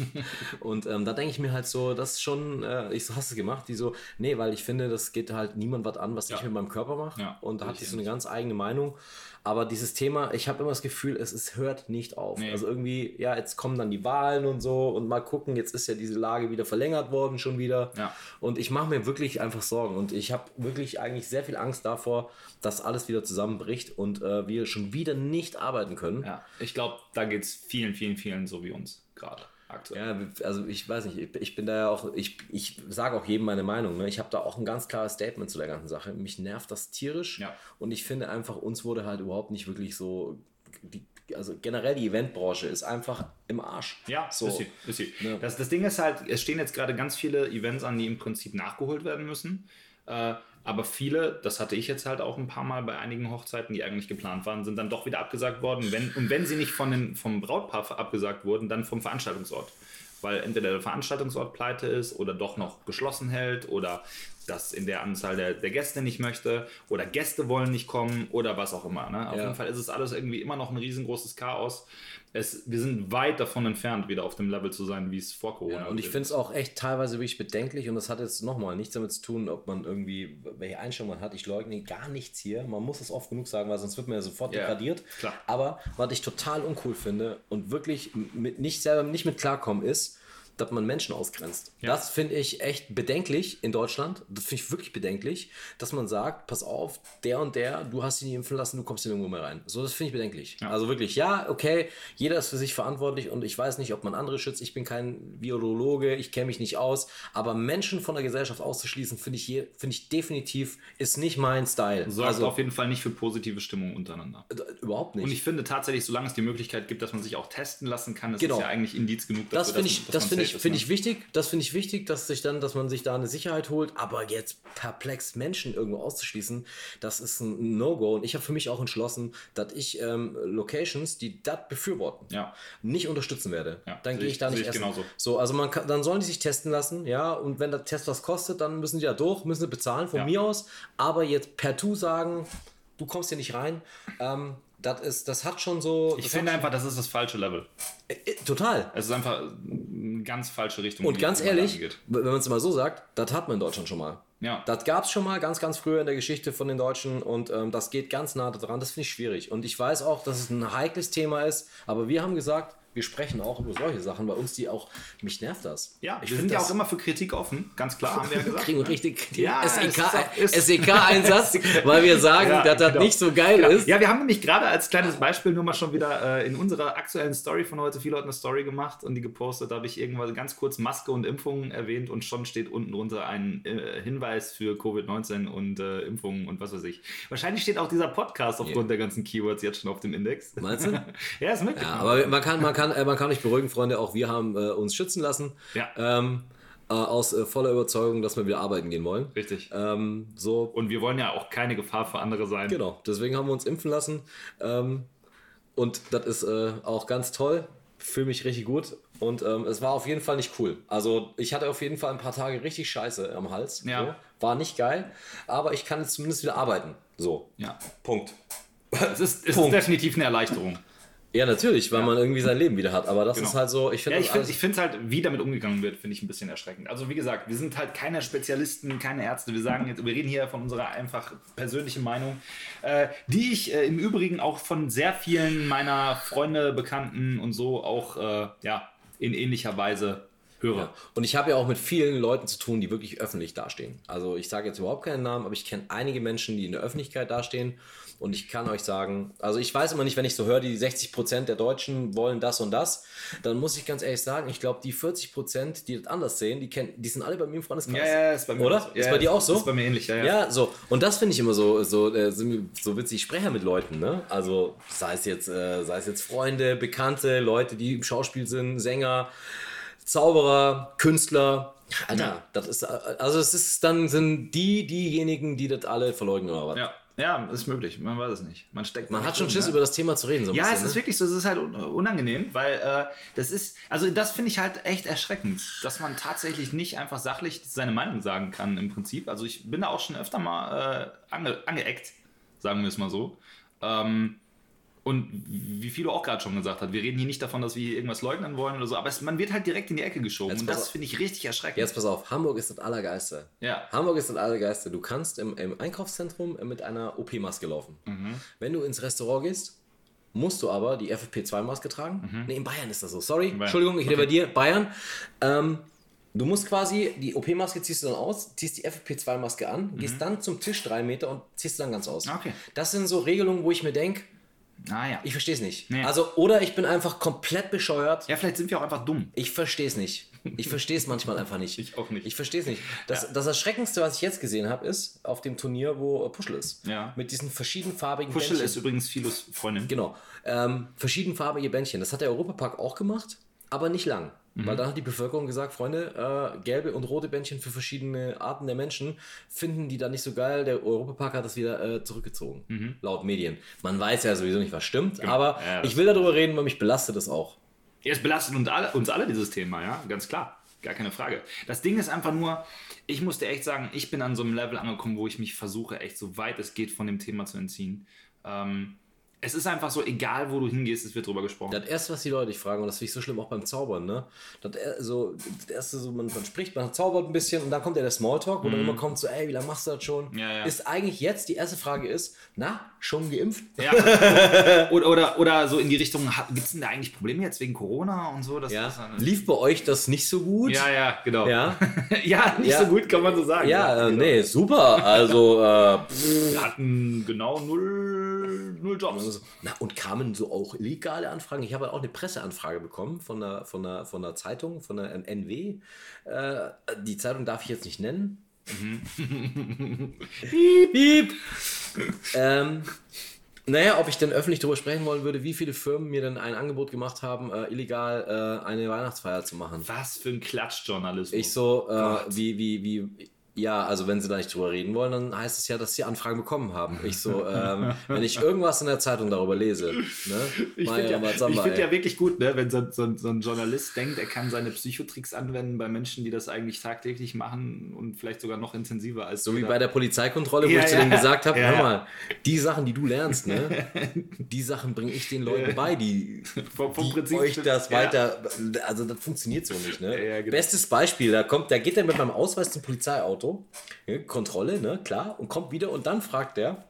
und ähm, da denke ich mir halt so, das ist schon, äh, ich so, hast du gemacht? Die so, nee, weil ich finde, das geht halt niemand was an, was ich Ja. mit meinem Körper mache. Ja, und da hat richtig die so eine ganz eigene Meinung. Aber dieses Thema, ich habe immer das Gefühl, es, es hört nicht auf. Nee. Also irgendwie, ja, jetzt kommen dann die Wahlen und so und mal gucken, jetzt ist ja diese Lage wieder verlängert worden schon wieder. Ja. Und ich mache mir wirklich einfach Sorgen und ich habe wirklich eigentlich sehr viel Angst davor, dass alles wieder zusammenbricht und äh, wir schon wieder nicht arbeiten können. Ja, ich glaube, da geht es vielen, vielen, vielen so wie uns gerade aktuell. Ja, also ich weiß nicht, ich- ich bin da ja auch, ich, ich sage auch jedem meine Meinung. Ne? Ich habe da auch ein ganz klares Statement zu der ganzen Sache. Mich nervt das tierisch Ja. und ich finde einfach, uns wurde halt überhaupt nicht wirklich so, die, also generell die Eventbranche ist einfach im Arsch. Ja, so. ist sie. Ist sie. Ja. Das, das Ding ist halt, es stehen jetzt gerade ganz viele Events an, die im Prinzip nachgeholt werden müssen. Äh, aber viele, das hatte ich jetzt halt auch ein paar Mal bei einigen Hochzeiten, die eigentlich geplant waren, sind dann doch wieder abgesagt worden. Wenn, und wenn sie nicht von den, vom Brautpaar abgesagt wurden, dann vom Veranstaltungsort. Weil entweder der Veranstaltungsort pleite ist oder doch noch geschlossen hält oder das in der Anzahl der, der Gäste nicht möchte oder Gäste wollen nicht kommen oder was auch immer. Ne? Auf Ja. jeden Fall ist es alles irgendwie immer noch ein riesengroßes Chaos. Es, wir sind weit davon entfernt, wieder auf dem Level zu sein, wie es vor Corona Ja, und ich finde es auch echt teilweise wirklich bedenklich und das hat jetzt nochmal nichts damit zu tun, ob man irgendwie, welche Einstellung man hat. Ich leugne gar nichts hier. Man muss es oft genug sagen, weil sonst wird man ja sofort Ja, degradiert. klar. Aber was ich total uncool finde und wirklich mit, nicht selber nicht mit klarkommen ist, dass man Menschen ausgrenzt. Ja. Das finde ich echt bedenklich in Deutschland. Das finde ich wirklich bedenklich, dass man sagt, pass auf, der und der, du hast ihn nicht impfen lassen, du kommst hier nirgendwo mehr rein. So, das finde ich bedenklich. Ja. Also wirklich, ja, okay, jeder ist für sich verantwortlich und ich weiß nicht, ob man andere schützt. Ich bin kein Virologe, ich kenne mich nicht aus, aber Menschen von der Gesellschaft auszuschließen, finde ich, je- finde ich definitiv, ist nicht mein Style. Sorgt also auf jeden Fall nicht für positive Stimmung untereinander. äh, überhaupt nicht. Und ich finde tatsächlich, solange es die Möglichkeit gibt, dass man sich auch testen lassen kann, ist Genau. es ja eigentlich Indiz genug Das dafür, finde dass- ich, dass das man finde ich, finde ne? ich wichtig. Das finde ich wichtig, dass sich dann, dass man sich da eine Sicherheit holt. Aber jetzt perplex Menschen irgendwo auszuschließen, das ist ein No-Go. Und ich habe für mich auch entschlossen, dass ich ähm, Locations, die das befürworten, Ja. nicht unterstützen werde. Ja, dann gehe ich- ich da nicht ich essen. genauso. So, also man kann, dann sollen die sich testen lassen, ja. Und wenn der Test was kostet, dann müssen die da durch, müssen sie bezahlen von Ja. mir aus. Aber jetzt per Tu sagen, du kommst hier nicht rein. Ähm, das ist, das hat schon so. Ich finde einfach, das ist das falsche Level. schon, äh, total. Es ist einfach eine ganz falsche Richtung. Und ganz ehrlich, angeht. wenn man es mal so sagt, das hat man in Deutschland schon mal. Ja. Das gab es schon mal ganz, ganz früher in der Geschichte von den Deutschen und ähm, das geht ganz nah dran. Das finde ich schwierig. Und ich weiß auch, dass es ein heikles Thema ist, aber wir haben gesagt, wir sprechen auch über solche Sachen bei uns, die auch, mich nervt das. Ja, ich wir sind ja auch immer für Kritik offen, ganz klar, haben wir ja gesagt. kriegen ne? richtig Ja, es ist auch- ist- SEK-Einsatz, weil wir sagen, Ja, dass das genau. nicht so geil Genau. ist. Ja, wir haben nämlich gerade als kleines Beispiel nur mal schon wieder äh, in unserer aktuellen Story von heute viele Leute eine Story gemacht und die gepostet. Da habe ich irgendwann ganz kurz Maske und Impfungen erwähnt und schon steht unten drunter ein äh, Hinweis für Covid-19 und äh, Impfungen und was weiß ich. Wahrscheinlich steht auch dieser Podcast aufgrund der ganzen Keywords jetzt schon auf dem Index. Meinst du? ja, ist mitgekommen. Ja, aber man kann, man, kann, äh, man kann euch beruhigen, Freunde, auch wir haben äh, uns schützen lassen. Ja. Ähm, äh, aus äh, voller Überzeugung, dass wir wieder arbeiten gehen wollen. Richtig. Ähm, so, Und wir wollen ja auch keine Gefahr für andere sein. Genau, deswegen haben wir uns impfen lassen. Ähm, und das ist äh, auch ganz toll. Fühle mich richtig gut. Und ähm, es war auf jeden Fall nicht cool. Also ich hatte auf jeden Fall ein paar Tage richtig scheiße am Hals. Ja. So. War nicht geil. Aber ich kann jetzt zumindest wieder arbeiten. So. Ja. Punkt. Es ist, es ist definitiv eine Erleichterung. Ja, natürlich, weil man irgendwie sein Leben wieder hat. Aber das Genau. ist halt so, ich finde Ja, ich finde ich finde halt, wie damit umgegangen wird, finde ich ein bisschen erschreckend. Also wie gesagt, wir sind halt keine Spezialisten, keine Ärzte. Wir sagen jetzt, wir reden hier von unserer einfach persönlichen Meinung, äh, die ich äh, im Übrigen auch von sehr vielen meiner Freunde, Bekannten und so auch äh, ja in ähnlicher Weise höre. Ja. Und ich habe ja auch mit vielen Leuten zu tun, die wirklich öffentlich dastehen. Also ich sage jetzt überhaupt keinen Namen, aber ich kenne einige Menschen, die in der Öffentlichkeit dastehen. Und ich kann euch sagen, also ich weiß immer nicht, wenn ich so höre, die 60% der Deutschen wollen das und das, dann muss ich ganz ehrlich sagen, ich glaube, die 40%, die das anders sehen, die, kennen, die sind alle bei mir im Freundeskreis. Ja, ja, ist bei mir Oder? so. Ist Ja, bei dir auch so? Ist bei mir ähnlich, ja. ja. Ja, so. Und das finde ich immer so, so, äh, so, witzig. Ich spreche mit Leuten, ne? Also sei es jetzt, äh, sei es jetzt Freunde, Bekannte, Leute, die im Schauspiel sind, Sänger, Zauberer, Künstler. Alter, Ja. das ist, äh, also es ist dann sind die diejenigen, die das alle verleugnen oder was. Ja, ja, ist möglich. Man weiß es nicht. Man steckt Man hat schon drin, Schiss, ne? über das Thema zu reden. So Ja, es bisschen, ist ne? wirklich so, es ist halt un- unangenehm, weil äh, das ist, also das finde ich halt echt erschreckend, dass man tatsächlich nicht einfach sachlich seine Meinung sagen kann im Prinzip. Also ich bin da auch schon öfter mal äh, ange, angeeckt, sagen wir es mal so. Ähm, und wie Philo auch gerade schon gesagt hat, wir reden hier nicht davon, dass wir irgendwas leugnen wollen oder so, aber es, man wird halt direkt in die Ecke geschoben Jetzt und das finde ich richtig erschreckend. Jetzt pass auf, Hamburg ist das Allergeiste. Ja. Hamburg ist das Allergeiste. Du kannst im, im Einkaufszentrum mit einer OP-Maske laufen. Mhm. Wenn du ins Restaurant gehst, musst du aber die FFP2-Maske tragen. Nee, in Bayern ist das so. Sorry. Entschuldigung, ich rede Mhm. Okay. bei dir. Bayern. Ähm, du musst quasi, die OP-Maske ziehst du dann aus, ziehst die FFP2-Maske an, gehst dann zum Tisch drei Meter und ziehst du dann ganz aus. Mhm. Okay. Das sind so Regelungen, wo ich mir denke, Ah ja. ich verstehe es nicht. Nee. Also, oder ich bin einfach komplett bescheuert. Ja, vielleicht sind wir auch einfach dumm. Ich verstehe es nicht. Ich verstehe es manchmal einfach nicht. Ich auch nicht. Ich verstehe es nicht. Das, das Erschreckendste, was ich jetzt gesehen habe, ist auf dem Turnier, wo äh, Puschel ist. Ja. Mit diesen verschiedenfarbigen Puschel Bändchen. ist übrigens Philos Freundin. Genau. Ähm, verschiedenfarbige Bändchen. Das hat der Europapark auch gemacht, aber nicht lang. Mhm. Weil dann hat die Bevölkerung gesagt, Freunde, äh, gelbe und rote Bändchen für verschiedene Arten der Menschen finden die da nicht so geil. Der Europapark hat das wieder äh, zurückgezogen. Laut Medien. Man weiß ja sowieso nicht, was stimmt, aber Mhm. Ja, ich will darüber reden, weil mich belastet das auch. Ja, es belastet uns alle, uns alle dieses Thema, ja, ganz klar. Gar keine Frage. Das Ding ist einfach nur, ich muss dir echt sagen, ich bin an so einem Level angekommen, wo ich mich versuche, echt so weit es geht von dem Thema zu entziehen. Ähm, es ist einfach so, egal wo du hingehst, es wird drüber gesprochen. Das erste, was die Leute dich fragen, und das finde ich so schlimm auch beim Zaubern, ne? Das, so, das erste, so, man, man spricht, man zaubert ein bisschen und dann kommt ja der Smalltalk, wo dann immer kommt so, ey, wie lange machst du das schon? Mhm. Ja, ja. Ist eigentlich jetzt, die erste Frage ist, na, schon geimpft? Ja. oder, oder, oder so in die Richtung, gibt es denn da eigentlich Probleme jetzt wegen Corona und so? Das Ja. ist dann- Lief bei euch das nicht so gut? ja, ja, genau. Ja, ja nicht so gut, kann man so sagen. ja, äh, genau. nee, super. Also, äh, Wir hatten genau null, null Jobs. Also, Na, und kamen so auch illegale Anfragen? Ich habe halt auch eine Presseanfrage bekommen von der, von der, von der Zeitung, von der ähm, NW. Äh, die Zeitung darf ich jetzt nicht nennen. piep, piep. ähm, naja, ob ich denn öffentlich darüber sprechen wollen würde, wie viele Firmen mir denn ein Angebot gemacht haben, äh, illegal äh, eine Weihnachtsfeier zu machen. Was für ein Klatschjournalismus. Ich so, äh, wie, wie, wie, ja, also wenn sie da nicht drüber reden wollen, dann heißt es ja, dass sie Anfragen bekommen haben. Ich so, ähm, wenn ich irgendwas in der Zeitung darüber lese, ne? Ich finde ja, ich find ja wirklich gut, ne, wenn so, so, so ein Journalist denkt, er kann seine Psychotricks anwenden bei Menschen, die das eigentlich tagtäglich machen und vielleicht sogar noch intensiver als so wie bei der Polizeikontrolle, wo Ja, ich zu ja. denen gesagt habe, hör mal, die Sachen, die du lernst, ne, die Sachen bringe ich den Leuten bei, die, Vom- vom die Prinzip euch das weiter, also das funktioniert so nicht, ne. Genau. Bestes Beispiel, da kommt, da geht er mit meinem Ausweis zum Polizeiauto, ne, Kontrolle, ne, klar, und kommt wieder und dann fragt der,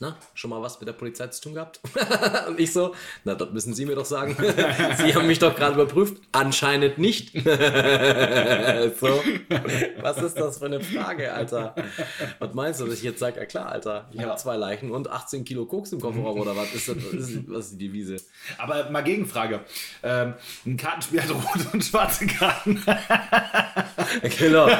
na, schon mal was mit der Polizei zu tun gehabt? und ich so, na, das müssen Sie mir doch sagen. Sie haben mich doch gerade überprüft. Anscheinend nicht. so, was ist das für eine Frage, Alter? Was meinst du, dass ich jetzt sage, ja klar, Alter, ich Ja. habe zwei Leichen und 18 Kilo Koks im Kofferraum oder was ist das? Was ist, was ist die Devise? Aber mal Gegenfrage. Ähm, ein Kartenspiel hat rote und schwarze Karten. Genau.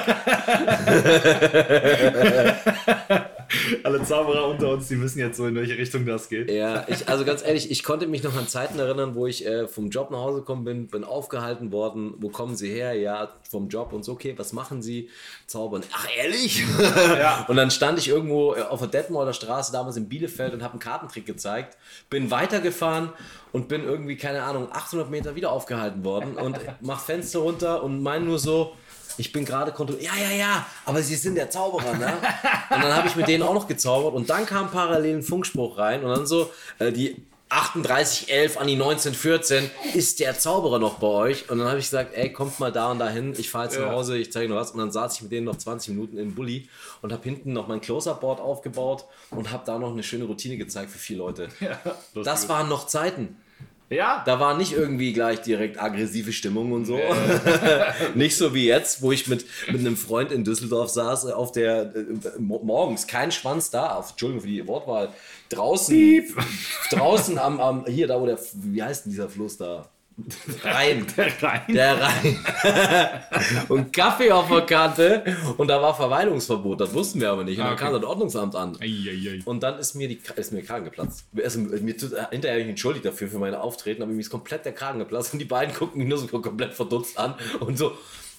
Alle Zauberer unter uns, die wissen jetzt so, in welche Richtung das geht. Ja, ich, also ganz ehrlich, ich konnte mich noch an Zeiten erinnern, wo ich äh, vom Job nach Hause gekommen bin, bin aufgehalten worden. Wo kommen Sie her? Ja, vom Job und so, okay, was machen Sie? Zaubern. Ach, ehrlich? Ja. Und dann stand ich irgendwo äh, auf der Detmolder Straße, damals in Bielefeld, und habe einen Kartentrick gezeigt. Bin weitergefahren und bin irgendwie, keine Ahnung, 800 Meter wieder aufgehalten worden und mach Fenster runter und mein nur so, ich bin gerade kontrolliert. Ja, ja, ja, aber Sie sind der Zauberer, ne? Und dann habe ich mit denen auch noch gezaubert und dann kam parallel ein Funkspruch rein und dann so, äh, die 3811 an die 1914, ist der Zauberer noch bei euch? Und dann habe ich gesagt, ey, kommt mal da und dahin, ich fahre jetzt Ja. nach Hause, ich zeige noch was. Und dann saß ich mit denen noch 20 Minuten im Bulli und habe hinten noch mein Close-Up-Board aufgebaut und habe da noch eine schöne Routine gezeigt für vier Leute. Das waren noch Zeiten. Ja, Da war nicht irgendwie gleich direkt aggressive Stimmung und so. nicht so wie jetzt, wo ich mit, mit einem Freund in Düsseldorf saß, äh, auf der äh, mo- morgens. Kein Schwanz da, auf, Entschuldigung für die Wortwahl, draußen, draußen am, am, hier da, wo der, wie heißt denn dieser Fluss da? Rhein. rein. Der Rhein. und Kaffee auf der Kante. Und da war Verweilungsverbot. Das wussten wir aber nicht. Und Ah, dann okay. kam das Ordnungsamt an. Eieiei. Und dann ist mir, die, ist mir der Kragen geplatzt. Also, mir tut, hinterher bin ich entschuldigt dafür, für meine Auftreten, aber mir ist komplett der Kragen geplatzt und die beiden gucken mich nur so komplett verdutzt an und so,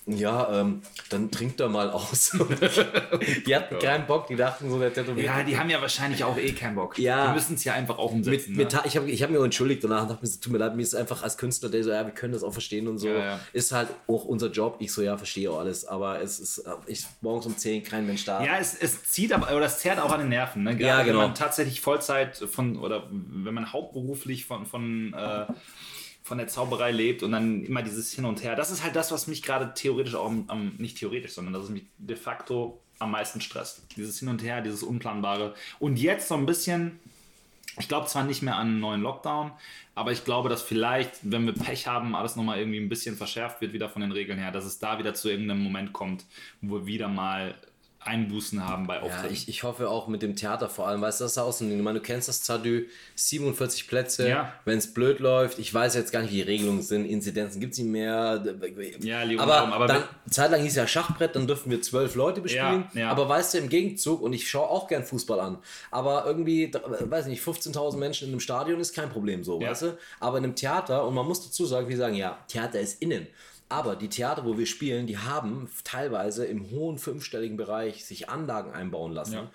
ja, ähm, dann trinkt er mal aus. die hatten keinen Bock, die dachten so, der tätowiert. Ja, die haben ja wahrscheinlich auch eh keinen Bock. Ja. Die müssen es ja einfach auch mit, umsetzen. mit, ne? ich habe ich hab mir entschuldigt danach und dachte mir so, tut mir leid, mir ist einfach als Künstler, der so, ja, wir können das auch verstehen und so, Ja, ja. ist halt auch unser Job. Ich so, ja, verstehe auch alles, aber es ist, ich morgens um 10 kein Mensch da. Ja, es, es zieht aber, oder es zerrt auch an den Nerven. Ne? Gerade Ja, genau. wenn man tatsächlich Vollzeit von, oder wenn man hauptberuflich von, von, äh, von der Zauberei lebt und dann immer dieses Hin und Her. Das ist halt das, was mich gerade theoretisch auch, am, nicht theoretisch, sondern das ist mich de facto am meisten stresst. Dieses Hin und Her, dieses Unplanbare. Und jetzt so ein bisschen, ich glaube zwar nicht mehr an einen neuen Lockdown, aber ich glaube, dass vielleicht, wenn wir Pech haben, alles nochmal irgendwie ein bisschen verschärft wird, wieder von den Regeln her, dass es da wieder zu irgendeinem Moment kommt, wo wieder mal Einbußen haben bei Ja, Auftritten. ich, ich hoffe auch mit dem Theater vor allem, weißt du, das ist ein Ding. Ich meine, du kennst das Zadü, 47 Plätze, Ja. wenn es blöd läuft, ich weiß jetzt gar nicht, wie die Regelungen sind, Inzidenzen gibt es nicht mehr. Ja, Leon aber, Raum, aber dann, zeitlang hieß ja Schachbrett, dann dürften wir zwölf Leute bespielen. Ja, ja. Aber weißt du, im Gegenzug, und ich schaue auch gern Fußball an, aber irgendwie, weiß nicht, 15.000 Menschen in einem Stadion ist kein Problem so, Ja. weißt du? Aber in einem Theater, und man muss dazu sagen, wir sagen, ja, Theater ist innen. Aber die Theater, wo wir spielen, die haben teilweise im hohen fünfstelligen Bereich sich Anlagen einbauen lassen, Ja.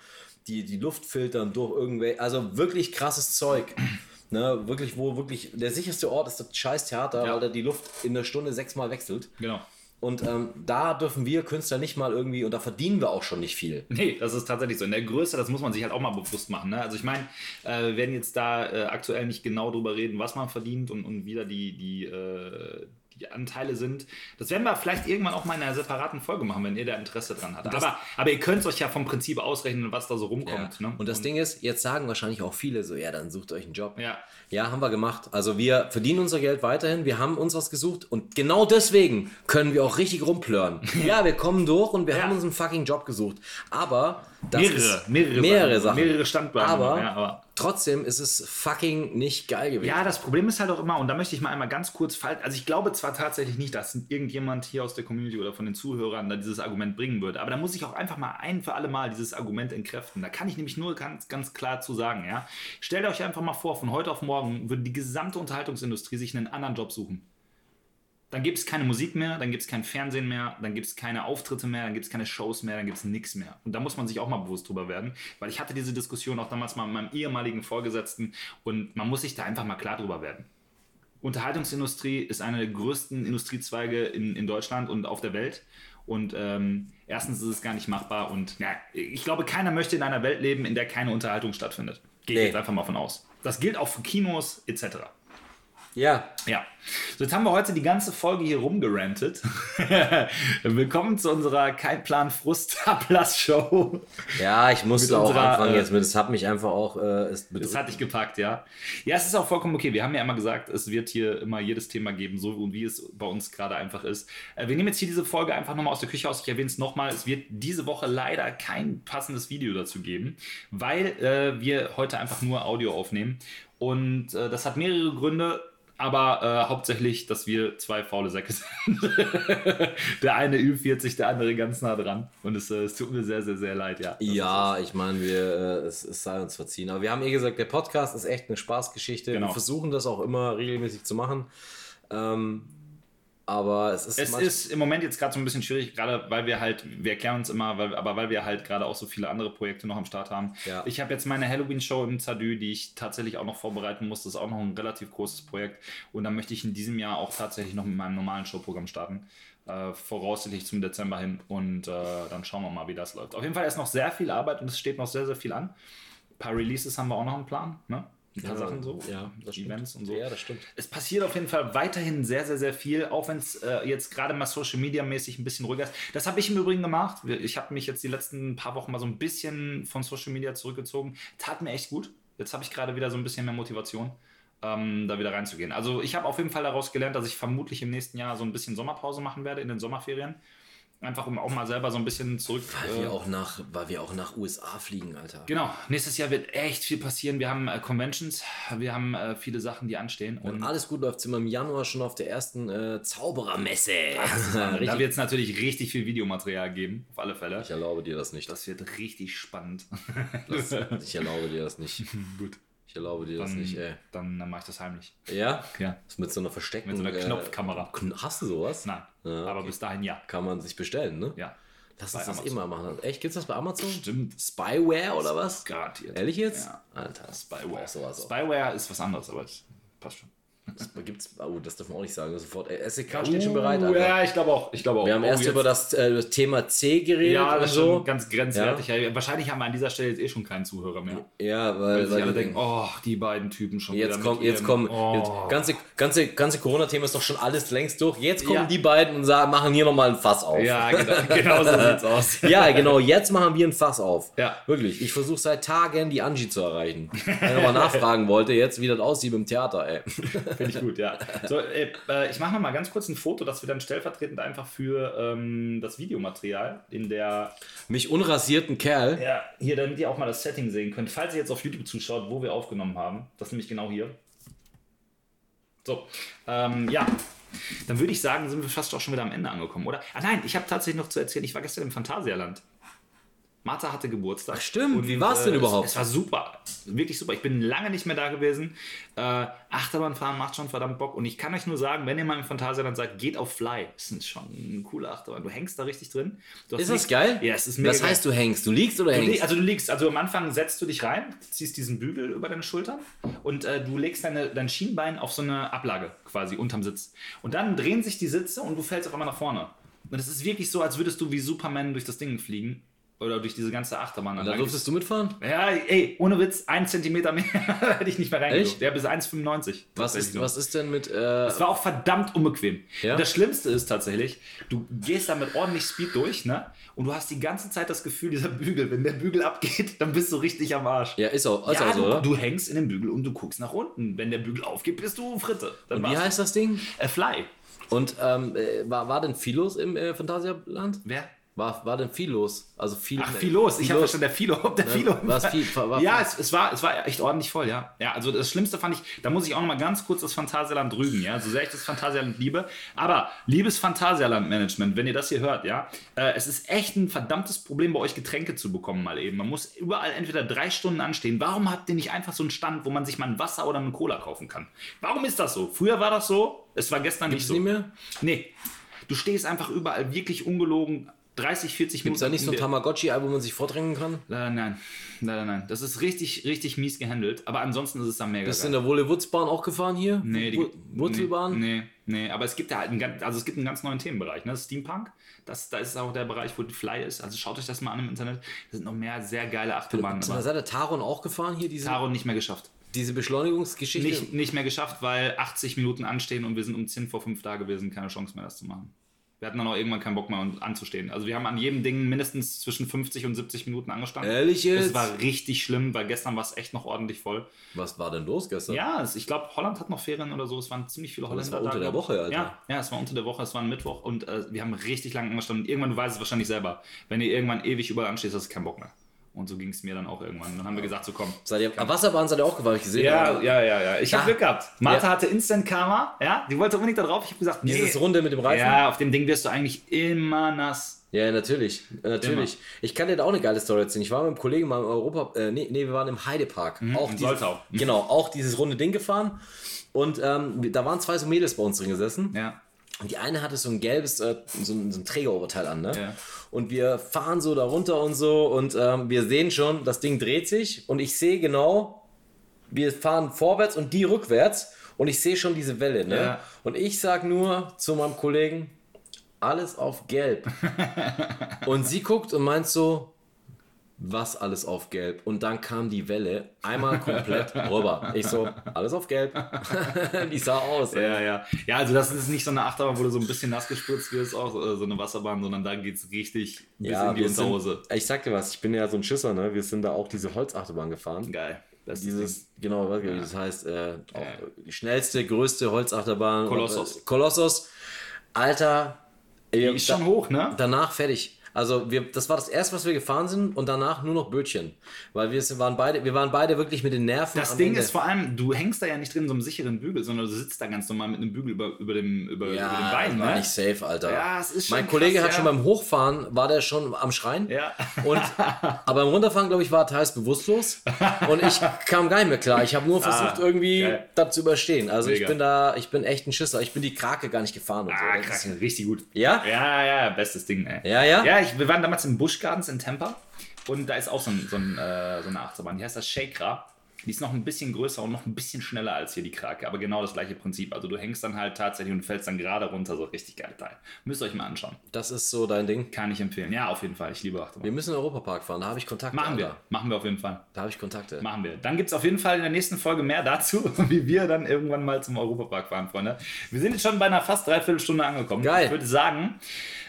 die die Luft filtern durch irgendwelche, also wirklich krasses Zeug. Ne, wirklich, wo wirklich der sicherste Ort ist das scheiß Theater, Ja. weil da die Luft in der Stunde sechsmal wechselt. Genau. Und ähm, da dürfen wir Künstler nicht mal irgendwie, und da verdienen wir auch schon nicht viel. Nee, das ist tatsächlich so. In der Größe, das muss man sich halt auch mal bewusst machen. Ne? Also ich meine, äh, wir werden jetzt da äh, aktuell nicht genau drüber reden, was man verdient und, und wie da die, die, äh, die Anteile sind. Das werden wir vielleicht irgendwann auch mal in einer separaten Folge machen, wenn ihr da Interesse dran habt. Aber, aber ihr könnt es euch ja vom Prinzip ausrechnen, was da so rumkommt. Ne? Und das Ding ist, jetzt sagen wahrscheinlich auch viele so, ja, dann sucht euch einen Job. Ja. Ja, haben wir gemacht. Also wir verdienen unser Geld weiterhin, wir haben uns was gesucht und genau deswegen können wir auch richtig rumplören. ja, wir kommen durch und wir Ja. haben uns einen fucking Job gesucht. Aber das Mehrere, mehrere, mehrere Sachen. mehrere Standbeine. Aber, ja, aber trotzdem ist es fucking nicht geil gewesen. Ja, das Problem ist halt auch immer, und da möchte ich mal einmal ganz kurz falsch, also ich glaube zwar tatsächlich nicht, dass irgendjemand hier aus der Community oder von den Zuhörern da dieses Argument bringen würde, aber da muss ich auch einfach mal ein für alle Mal dieses Argument entkräften. Da kann ich nämlich nur ganz, ganz klar zu sagen, ja. Stellt euch einfach mal vor, von heute auf morgen würde die gesamte Unterhaltungsindustrie sich einen anderen Job suchen. Dann gibt es keine Musik mehr, dann gibt es kein Fernsehen mehr, dann gibt es keine Auftritte mehr, dann gibt es keine Shows mehr, dann gibt es nichts mehr. Und da muss man sich auch mal bewusst drüber werden, weil ich hatte diese Diskussion auch damals mal mit meinem ehemaligen Vorgesetzten und man muss sich da einfach mal klar drüber werden. Unterhaltungsindustrie ist einer der größten Industriezweige in, in Deutschland und auf der Welt. Und ähm, erstens ist es gar nicht machbar und ja, ich glaube, keiner möchte in einer Welt leben, in der keine Unterhaltung stattfindet. Gehe ich Nee. jetzt einfach mal von aus. Das gilt auch für Kinos etc. Ja, Ja, so jetzt haben wir heute die ganze Folge hier rumgerantet. Willkommen zu unserer Kein Plan Frust Ablass-Show. ja ich musste Mit auch unserer, anfangen äh, jetzt mit, es hat mich einfach auch, äh, es Das bedrückt. hat dich gepackt, ja. Ja, es ist auch vollkommen okay. Wir haben ja immer gesagt, es wird hier immer jedes Thema geben, so und wie es bei uns gerade einfach ist. Äh, Wir nehmen jetzt hier diese Folge einfach nochmal aus der Küche aus. Ich erwähne es nochmal. Es wird diese Woche leider kein passendes Video dazu geben, weil äh, wir heute einfach nur Audio aufnehmen. Und das hat mehrere Gründe. Aber äh, hauptsächlich, dass wir zwei faule Säcke sind. der eine Ü40, der andere ganz nah dran. Und es, äh, es tut mir sehr, sehr, sehr leid, ja. Ja, ich meine, wir, äh, es, es sei uns verziehen. Aber wir haben eh gesagt, der Podcast ist echt eine Spaßgeschichte. Genau. Wir versuchen das auch immer regelmäßig zu machen. Ähm, aber es ist. Es ist im Moment jetzt gerade so ein bisschen schwierig, gerade weil wir halt, wir erklären uns immer, weil, aber weil wir halt gerade auch so viele andere Projekte noch am Start haben. Ja. Ich habe jetzt meine Halloween-Show im Zadü, die ich tatsächlich auch noch vorbereiten muss. Das ist auch noch ein relativ großes Projekt. Und dann möchte ich in diesem Jahr auch tatsächlich noch mit meinem normalen Showprogramm starten. Äh, voraussichtlich zum Dezember hin. Und äh, dann schauen wir mal, wie das läuft. Auf jeden Fall ist noch sehr viel Arbeit und es steht noch sehr, sehr viel an. Ein paar Releases haben wir auch noch im Plan. Ne? Ein paar Sachen so. Ja, das stimmt. Events und so. Ja, das stimmt. Es passiert auf jeden Fall weiterhin sehr, sehr, sehr viel, auch wenn es äh, jetzt gerade mal Social Media mäßig ein bisschen ruhiger ist. Das habe ich im Übrigen gemacht. Ich habe mich jetzt die letzten paar Wochen mal so ein bisschen von Social Media zurückgezogen. Tat mir echt gut. Jetzt habe ich gerade wieder so ein bisschen mehr Motivation, ähm, da wieder reinzugehen. Also ich habe auf jeden Fall daraus gelernt, dass ich vermutlich im nächsten Jahr so ein bisschen Sommerpause machen werde in den Sommerferien. Einfach um auch mal selber so ein bisschen zurück. Weil äh, wir auch nach, weil wir auch nach USA fliegen, Alter. Genau, nächstes Jahr wird echt viel passieren. Wir haben äh, Conventions, wir haben äh, viele Sachen, die anstehen. Wenn alles gut läuft, sind wir im Januar schon auf der ersten äh, Zauberermesse. da Richtig. wird es natürlich richtig viel Videomaterial geben, auf alle Fälle. Ich erlaube dir das nicht. Das wird richtig spannend. Das, ich erlaube dir das nicht. Gut. Ich erlaube dir das Dann, nicht, ey. dann, dann mache ich das heimlich. Ja? Ja. Das mit so einer versteckten... Mit so einer äh, Knopfkamera. Kn- Hast du sowas? Nein. Ja, Aber okay. bis dahin ja. Kann man sich bestellen, ne? Ja. Lass uns das Amazon. immer machen. Echt, gibt's das bei Amazon? Stimmt. Spyware oder was? Garantiert. Ehrlich jetzt? Ja. Alter, Spyware. Sowas. Spyware ist was anderes, aber passt schon. Gibt's, oh, das darf man auch nicht sagen. Sofort. Äh, SEK steht schon bereit, Uh, Alter. Ja, ich glaube auch. Ich glaube auch. Wir haben Oh, erst über das, äh, das Thema C geredet Ja, das ist so. schon ganz grenzwertig. Ja. Wahrscheinlich haben wir an dieser Stelle jetzt eh schon keinen Zuhörer mehr. Ja, Weil weil, sich weil alle denken, oh, die beiden Typen schon Jetzt wieder. kommt, jetzt kommen, oh. jetzt, ganze, ganze, ganze Corona-Thema ist doch schon alles längst durch. Jetzt kommen Ja. die beiden und sagen, machen hier nochmal ein Fass auf. Ja, genau, genau so sieht's aus. Ja, genau, jetzt machen wir ein Fass auf. Ja. Wirklich. Ich versuche seit Tagen die Angie zu erreichen. Wenn er mal nachfragen wollte, jetzt wie das aussieht im Theater, ey. Finde ich gut, ja. So, äh, äh, ich mache noch mal ganz kurz ein Foto, das wir dann stellvertretend einfach für ähm, das Videomaterial in der, Mich unrasierten Kerl. ja, hier, damit ihr auch mal das Setting sehen könnt, falls ihr jetzt auf YouTube zuschaut, wo wir aufgenommen haben. Das ist nämlich genau hier. So, ähm, ja. Dann würde ich sagen, sind wir fast auch schon wieder am Ende angekommen, oder? Ah nein, ich habe tatsächlich noch zu erzählen, ich war gestern im Phantasialand. Martha hatte Geburtstag. Ach, stimmt. Wie war's denn überhaupt? Es, es war super. Wirklich super. Ich bin lange nicht mehr da gewesen. Äh, Achterbahnfahren macht schon verdammt Bock. Und ich kann euch nur sagen, wenn ihr mal im Phantasialand seid, geht auf Fly. Das ist schon eine coole Achterbahn. Du hängst da richtig drin. Ist das geil? Ja, es ist mega Das heißt, du hängst. Du liegst oder Du hängst? also du liegst, also am Anfang setzt du dich rein, ziehst diesen Bügel über deine Schultern und äh, du legst deine, dein Schienbein auf so eine Ablage quasi unterm Sitz. Und dann drehen sich die Sitze und du fällst auf einmal nach vorne. Und es ist wirklich so, als würdest du wie Superman durch das Ding fliegen. Oder durch diese ganze Achterbahn. da durftest du mitfahren? ja, ey, ohne Witz, ein Zentimeter mehr hätte ich nicht mehr Echt? reingedurft. Ja, bis 1,95. Was ist, was ist denn mit. Äh, Es war auch verdammt unbequem. Ja? Und das Schlimmste ist tatsächlich, du gehst da mit ordentlich Speed durch, ne? Und du hast die ganze Zeit das Gefühl, dieser Bügel, wenn der Bügel abgeht, dann bist du richtig am Arsch. ja, ist auch, ist Ja, auch so, du, oder? du hängst in dem Bügel und du guckst nach unten. Wenn der Bügel aufgeht, bist du Fritte. Dann Und wie heißt das Ding? Äh, Fly. Und ähm, äh, war, war denn viel los im äh, Phantasialand? Wer? War, war denn viel los? Also viel. Ach, viel los. Ich habe verstanden, der Philo. Der Philo. war's viel- war- war ja, viel- es, es, war, es war echt ordentlich voll, ja. Ja, also das Schlimmste fand ich, da muss ich auch noch mal ganz kurz das Phantasialand rügen, ja. So sehr ich das Phantasialand liebe. Aber, liebes Phantasialand-Management, wenn ihr das hier hört, ja, äh, es ist echt ein verdammtes Problem, bei euch Getränke zu bekommen mal eben. Man muss überall entweder drei Stunden anstehen. Warum habt ihr nicht einfach so einen Stand, wo man sich mal ein Wasser oder eine Cola kaufen kann? Warum ist das so? Früher war das so, es war gestern nicht Gibt's so. nicht mehr? Nee. Du stehst einfach überall wirklich ungelogen 30, 40 Gibt es da nicht so ein Tamagotchi-Ei, wo man sich vordrängen kann? Leider nein. Leider nein. Das ist richtig, richtig mies gehandelt. Aber ansonsten ist es dann mega Bist du in der Wolle-Wutz-Bahn auch gefahren hier? Nee, die, Wu- Wurzelbahn? Nee, nee, nee, aber es gibt ja halt einen, ganz- also es gibt einen ganz neuen Themenbereich, ne? Steampunk. Das, da ist auch der Bereich, wo die Fly ist. Also schaut euch das mal an im Internet. Da sind noch mehr sehr geile Achterbahnen. Sind da seid ihr Taron auch gefahren hier, diese, Taron nicht mehr geschafft. diese Beschleunigungsgeschichte? Nicht, nicht mehr geschafft, weil 80 Minuten anstehen und wir sind um 10 vor 5 da gewesen. Keine Chance mehr, das zu machen. Wir hatten dann auch irgendwann keinen Bock mehr anzustehen. Also wir haben an jedem Ding mindestens zwischen 50 und 70 Minuten angestanden. Ehrlich jetzt? Es war richtig schlimm, weil gestern war es echt noch ordentlich voll. Was war denn los gestern? Ja, ich glaube, Holland hat noch Ferien oder so. Es waren ziemlich viele Holländer. das war unter da, der. Woche, Alter. Ja, ja, es war unter der Woche, es war ein Mittwoch und äh, wir haben richtig lange angestanden. Und irgendwann, du weißt es wahrscheinlich selber, wenn ihr irgendwann ewig überall anstehst, hast du keinen Bock mehr. Und so ging es mir dann auch irgendwann. Dann haben wir gesagt, so komm. Seid ihr, am Wasserbahn seid ihr auch ich gesehen. Ja, aber ja, ja, ja. Ich habe Glück gehabt. Martha Ja. hatte Instant Karma, ja. Die wollte unbedingt da drauf. Ich habe gesagt, nee. Dieses Runde mit dem Reifen? Ja, auf dem Ding wirst du eigentlich immer nass. Ja, natürlich. äh, Natürlich. Ich kann dir da auch eine geile Story erzählen. Ich war mit einem Kollegen mal im Europa, äh, nee, nee, wir waren im Heidepark. auch in dieses, Soltau. Genau, auch dieses runde Ding gefahren. Und ähm, da waren zwei so Mädels bei uns drin gesessen. Ja. Und die eine hatte so ein gelbes, äh, so, ein, so ein Trägeroberteil an, ne? Ja. Und wir fahren so da runter und so und ähm, wir sehen schon, das Ding dreht sich und ich sehe genau, wir fahren vorwärts und die rückwärts und ich sehe schon diese Welle, ne? Ja. Und ich sag nur zu meinem Kollegen, alles auf gelb. und sie guckt und meint so, was alles auf gelb. Und dann kam die Welle einmal komplett rüber. Ich so, alles auf gelb. die sah aus. ey. Ja, ja. Ja, also das ist nicht so eine Achterbahn, wo du so ein bisschen nass gespritzt wirst, auch äh, so eine Wasserbahn, sondern da geht es richtig bis in die Unterhose. Sind, ich sag dir was, ich bin ja so ein Schisser, ne? Wir sind da auch diese Holzachterbahn gefahren. Geil. Das Dieses, genau, wie das heißt, äh, auch die schnellste, größte Holzachterbahn. Kolossos. Kolossos. Alter, Die ist schon hoch, ne? danach fertig. Also wir, das war das erste, was wir gefahren sind und danach nur noch Bötchen. Weil wir waren beide, wir waren beide wirklich mit den Nerven. Das Ding Ende. ist vor allem, du hängst da ja nicht drin in so einem sicheren Bügel, sondern du sitzt da ganz normal mit einem Bügel über, über, dem, über, über ja, dem Bein, war ne? nicht safe, Alter. Ja, es ist schon mein Kollege krass, hat ja. schon beim Hochfahren, war der schon am Schreien. Ja. Und, aber beim Runterfahren, glaube ich, war er teils bewusstlos. Und ich kam gar nicht mehr klar. Ich habe nur versucht, irgendwie Ah, geil. das zu überstehen. Also ich Mega. bin da, ich bin echt ein Schisser. Ich bin die Krake gar nicht gefahren. Und Ah, so. Ist- richtig gut. Ja? Ja, ja, bestes Ding, ey. Ja, ja? Ja, ich, wir waren damals im Busch Gardens in Tampa und da ist auch so, ein, so, ein, äh, so eine Achterbahn. Die heißt das Shakra. Die ist noch ein bisschen größer und noch ein bisschen schneller als hier die Krake, aber genau das gleiche Prinzip. Also du hängst dann halt tatsächlich und fällst dann gerade runter, so richtig geil Teil. Müsst ihr euch mal anschauen. Das ist so dein Ding. Kann ich empfehlen. Ja, auf jeden Fall. Ich liebe Achterbahn. Wir müssen in den Europapark fahren. Da habe ich Kontakte. Machen wir. Alter. Machen wir auf jeden Fall. Da habe ich Kontakte. Machen wir. Dann gibt es auf jeden Fall in der nächsten Folge mehr dazu, wie wir dann irgendwann mal zum Europapark fahren, Freunde. Wir sind jetzt schon bei einer fast dreiviertel Stunde angekommen. Geil. Ich würde sagen,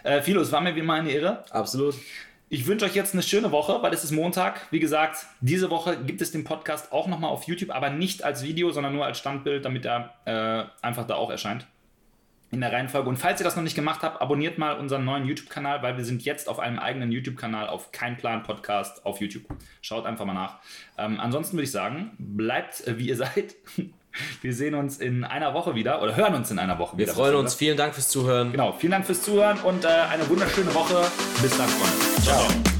äh, Philo, es war mir wie immer eine Ehre. Absolut. Ich wünsche euch jetzt eine schöne Woche, weil es ist Montag. Wie gesagt, diese Woche gibt es den Podcast auch nochmal auf YouTube, aber nicht als Video, sondern nur als Standbild, damit er äh, einfach da auch erscheint. In der Reihenfolge. Und falls ihr das noch nicht gemacht habt, abonniert mal unseren neuen YouTube-Kanal, weil wir sind jetzt auf einem eigenen YouTube-Kanal auf Kein Plan Podcast auf YouTube. Schaut einfach mal nach. Ähm, ansonsten würde ich sagen, bleibt äh, wie ihr seid. Wir sehen uns in einer Woche wieder oder hören uns in einer Woche Wir wieder. freuen uns. Vielen Dank fürs Zuhören. Genau, vielen Dank fürs Zuhören und äh, eine wunderschöne Woche. Bis dann, Freunde. Ciao. ciao.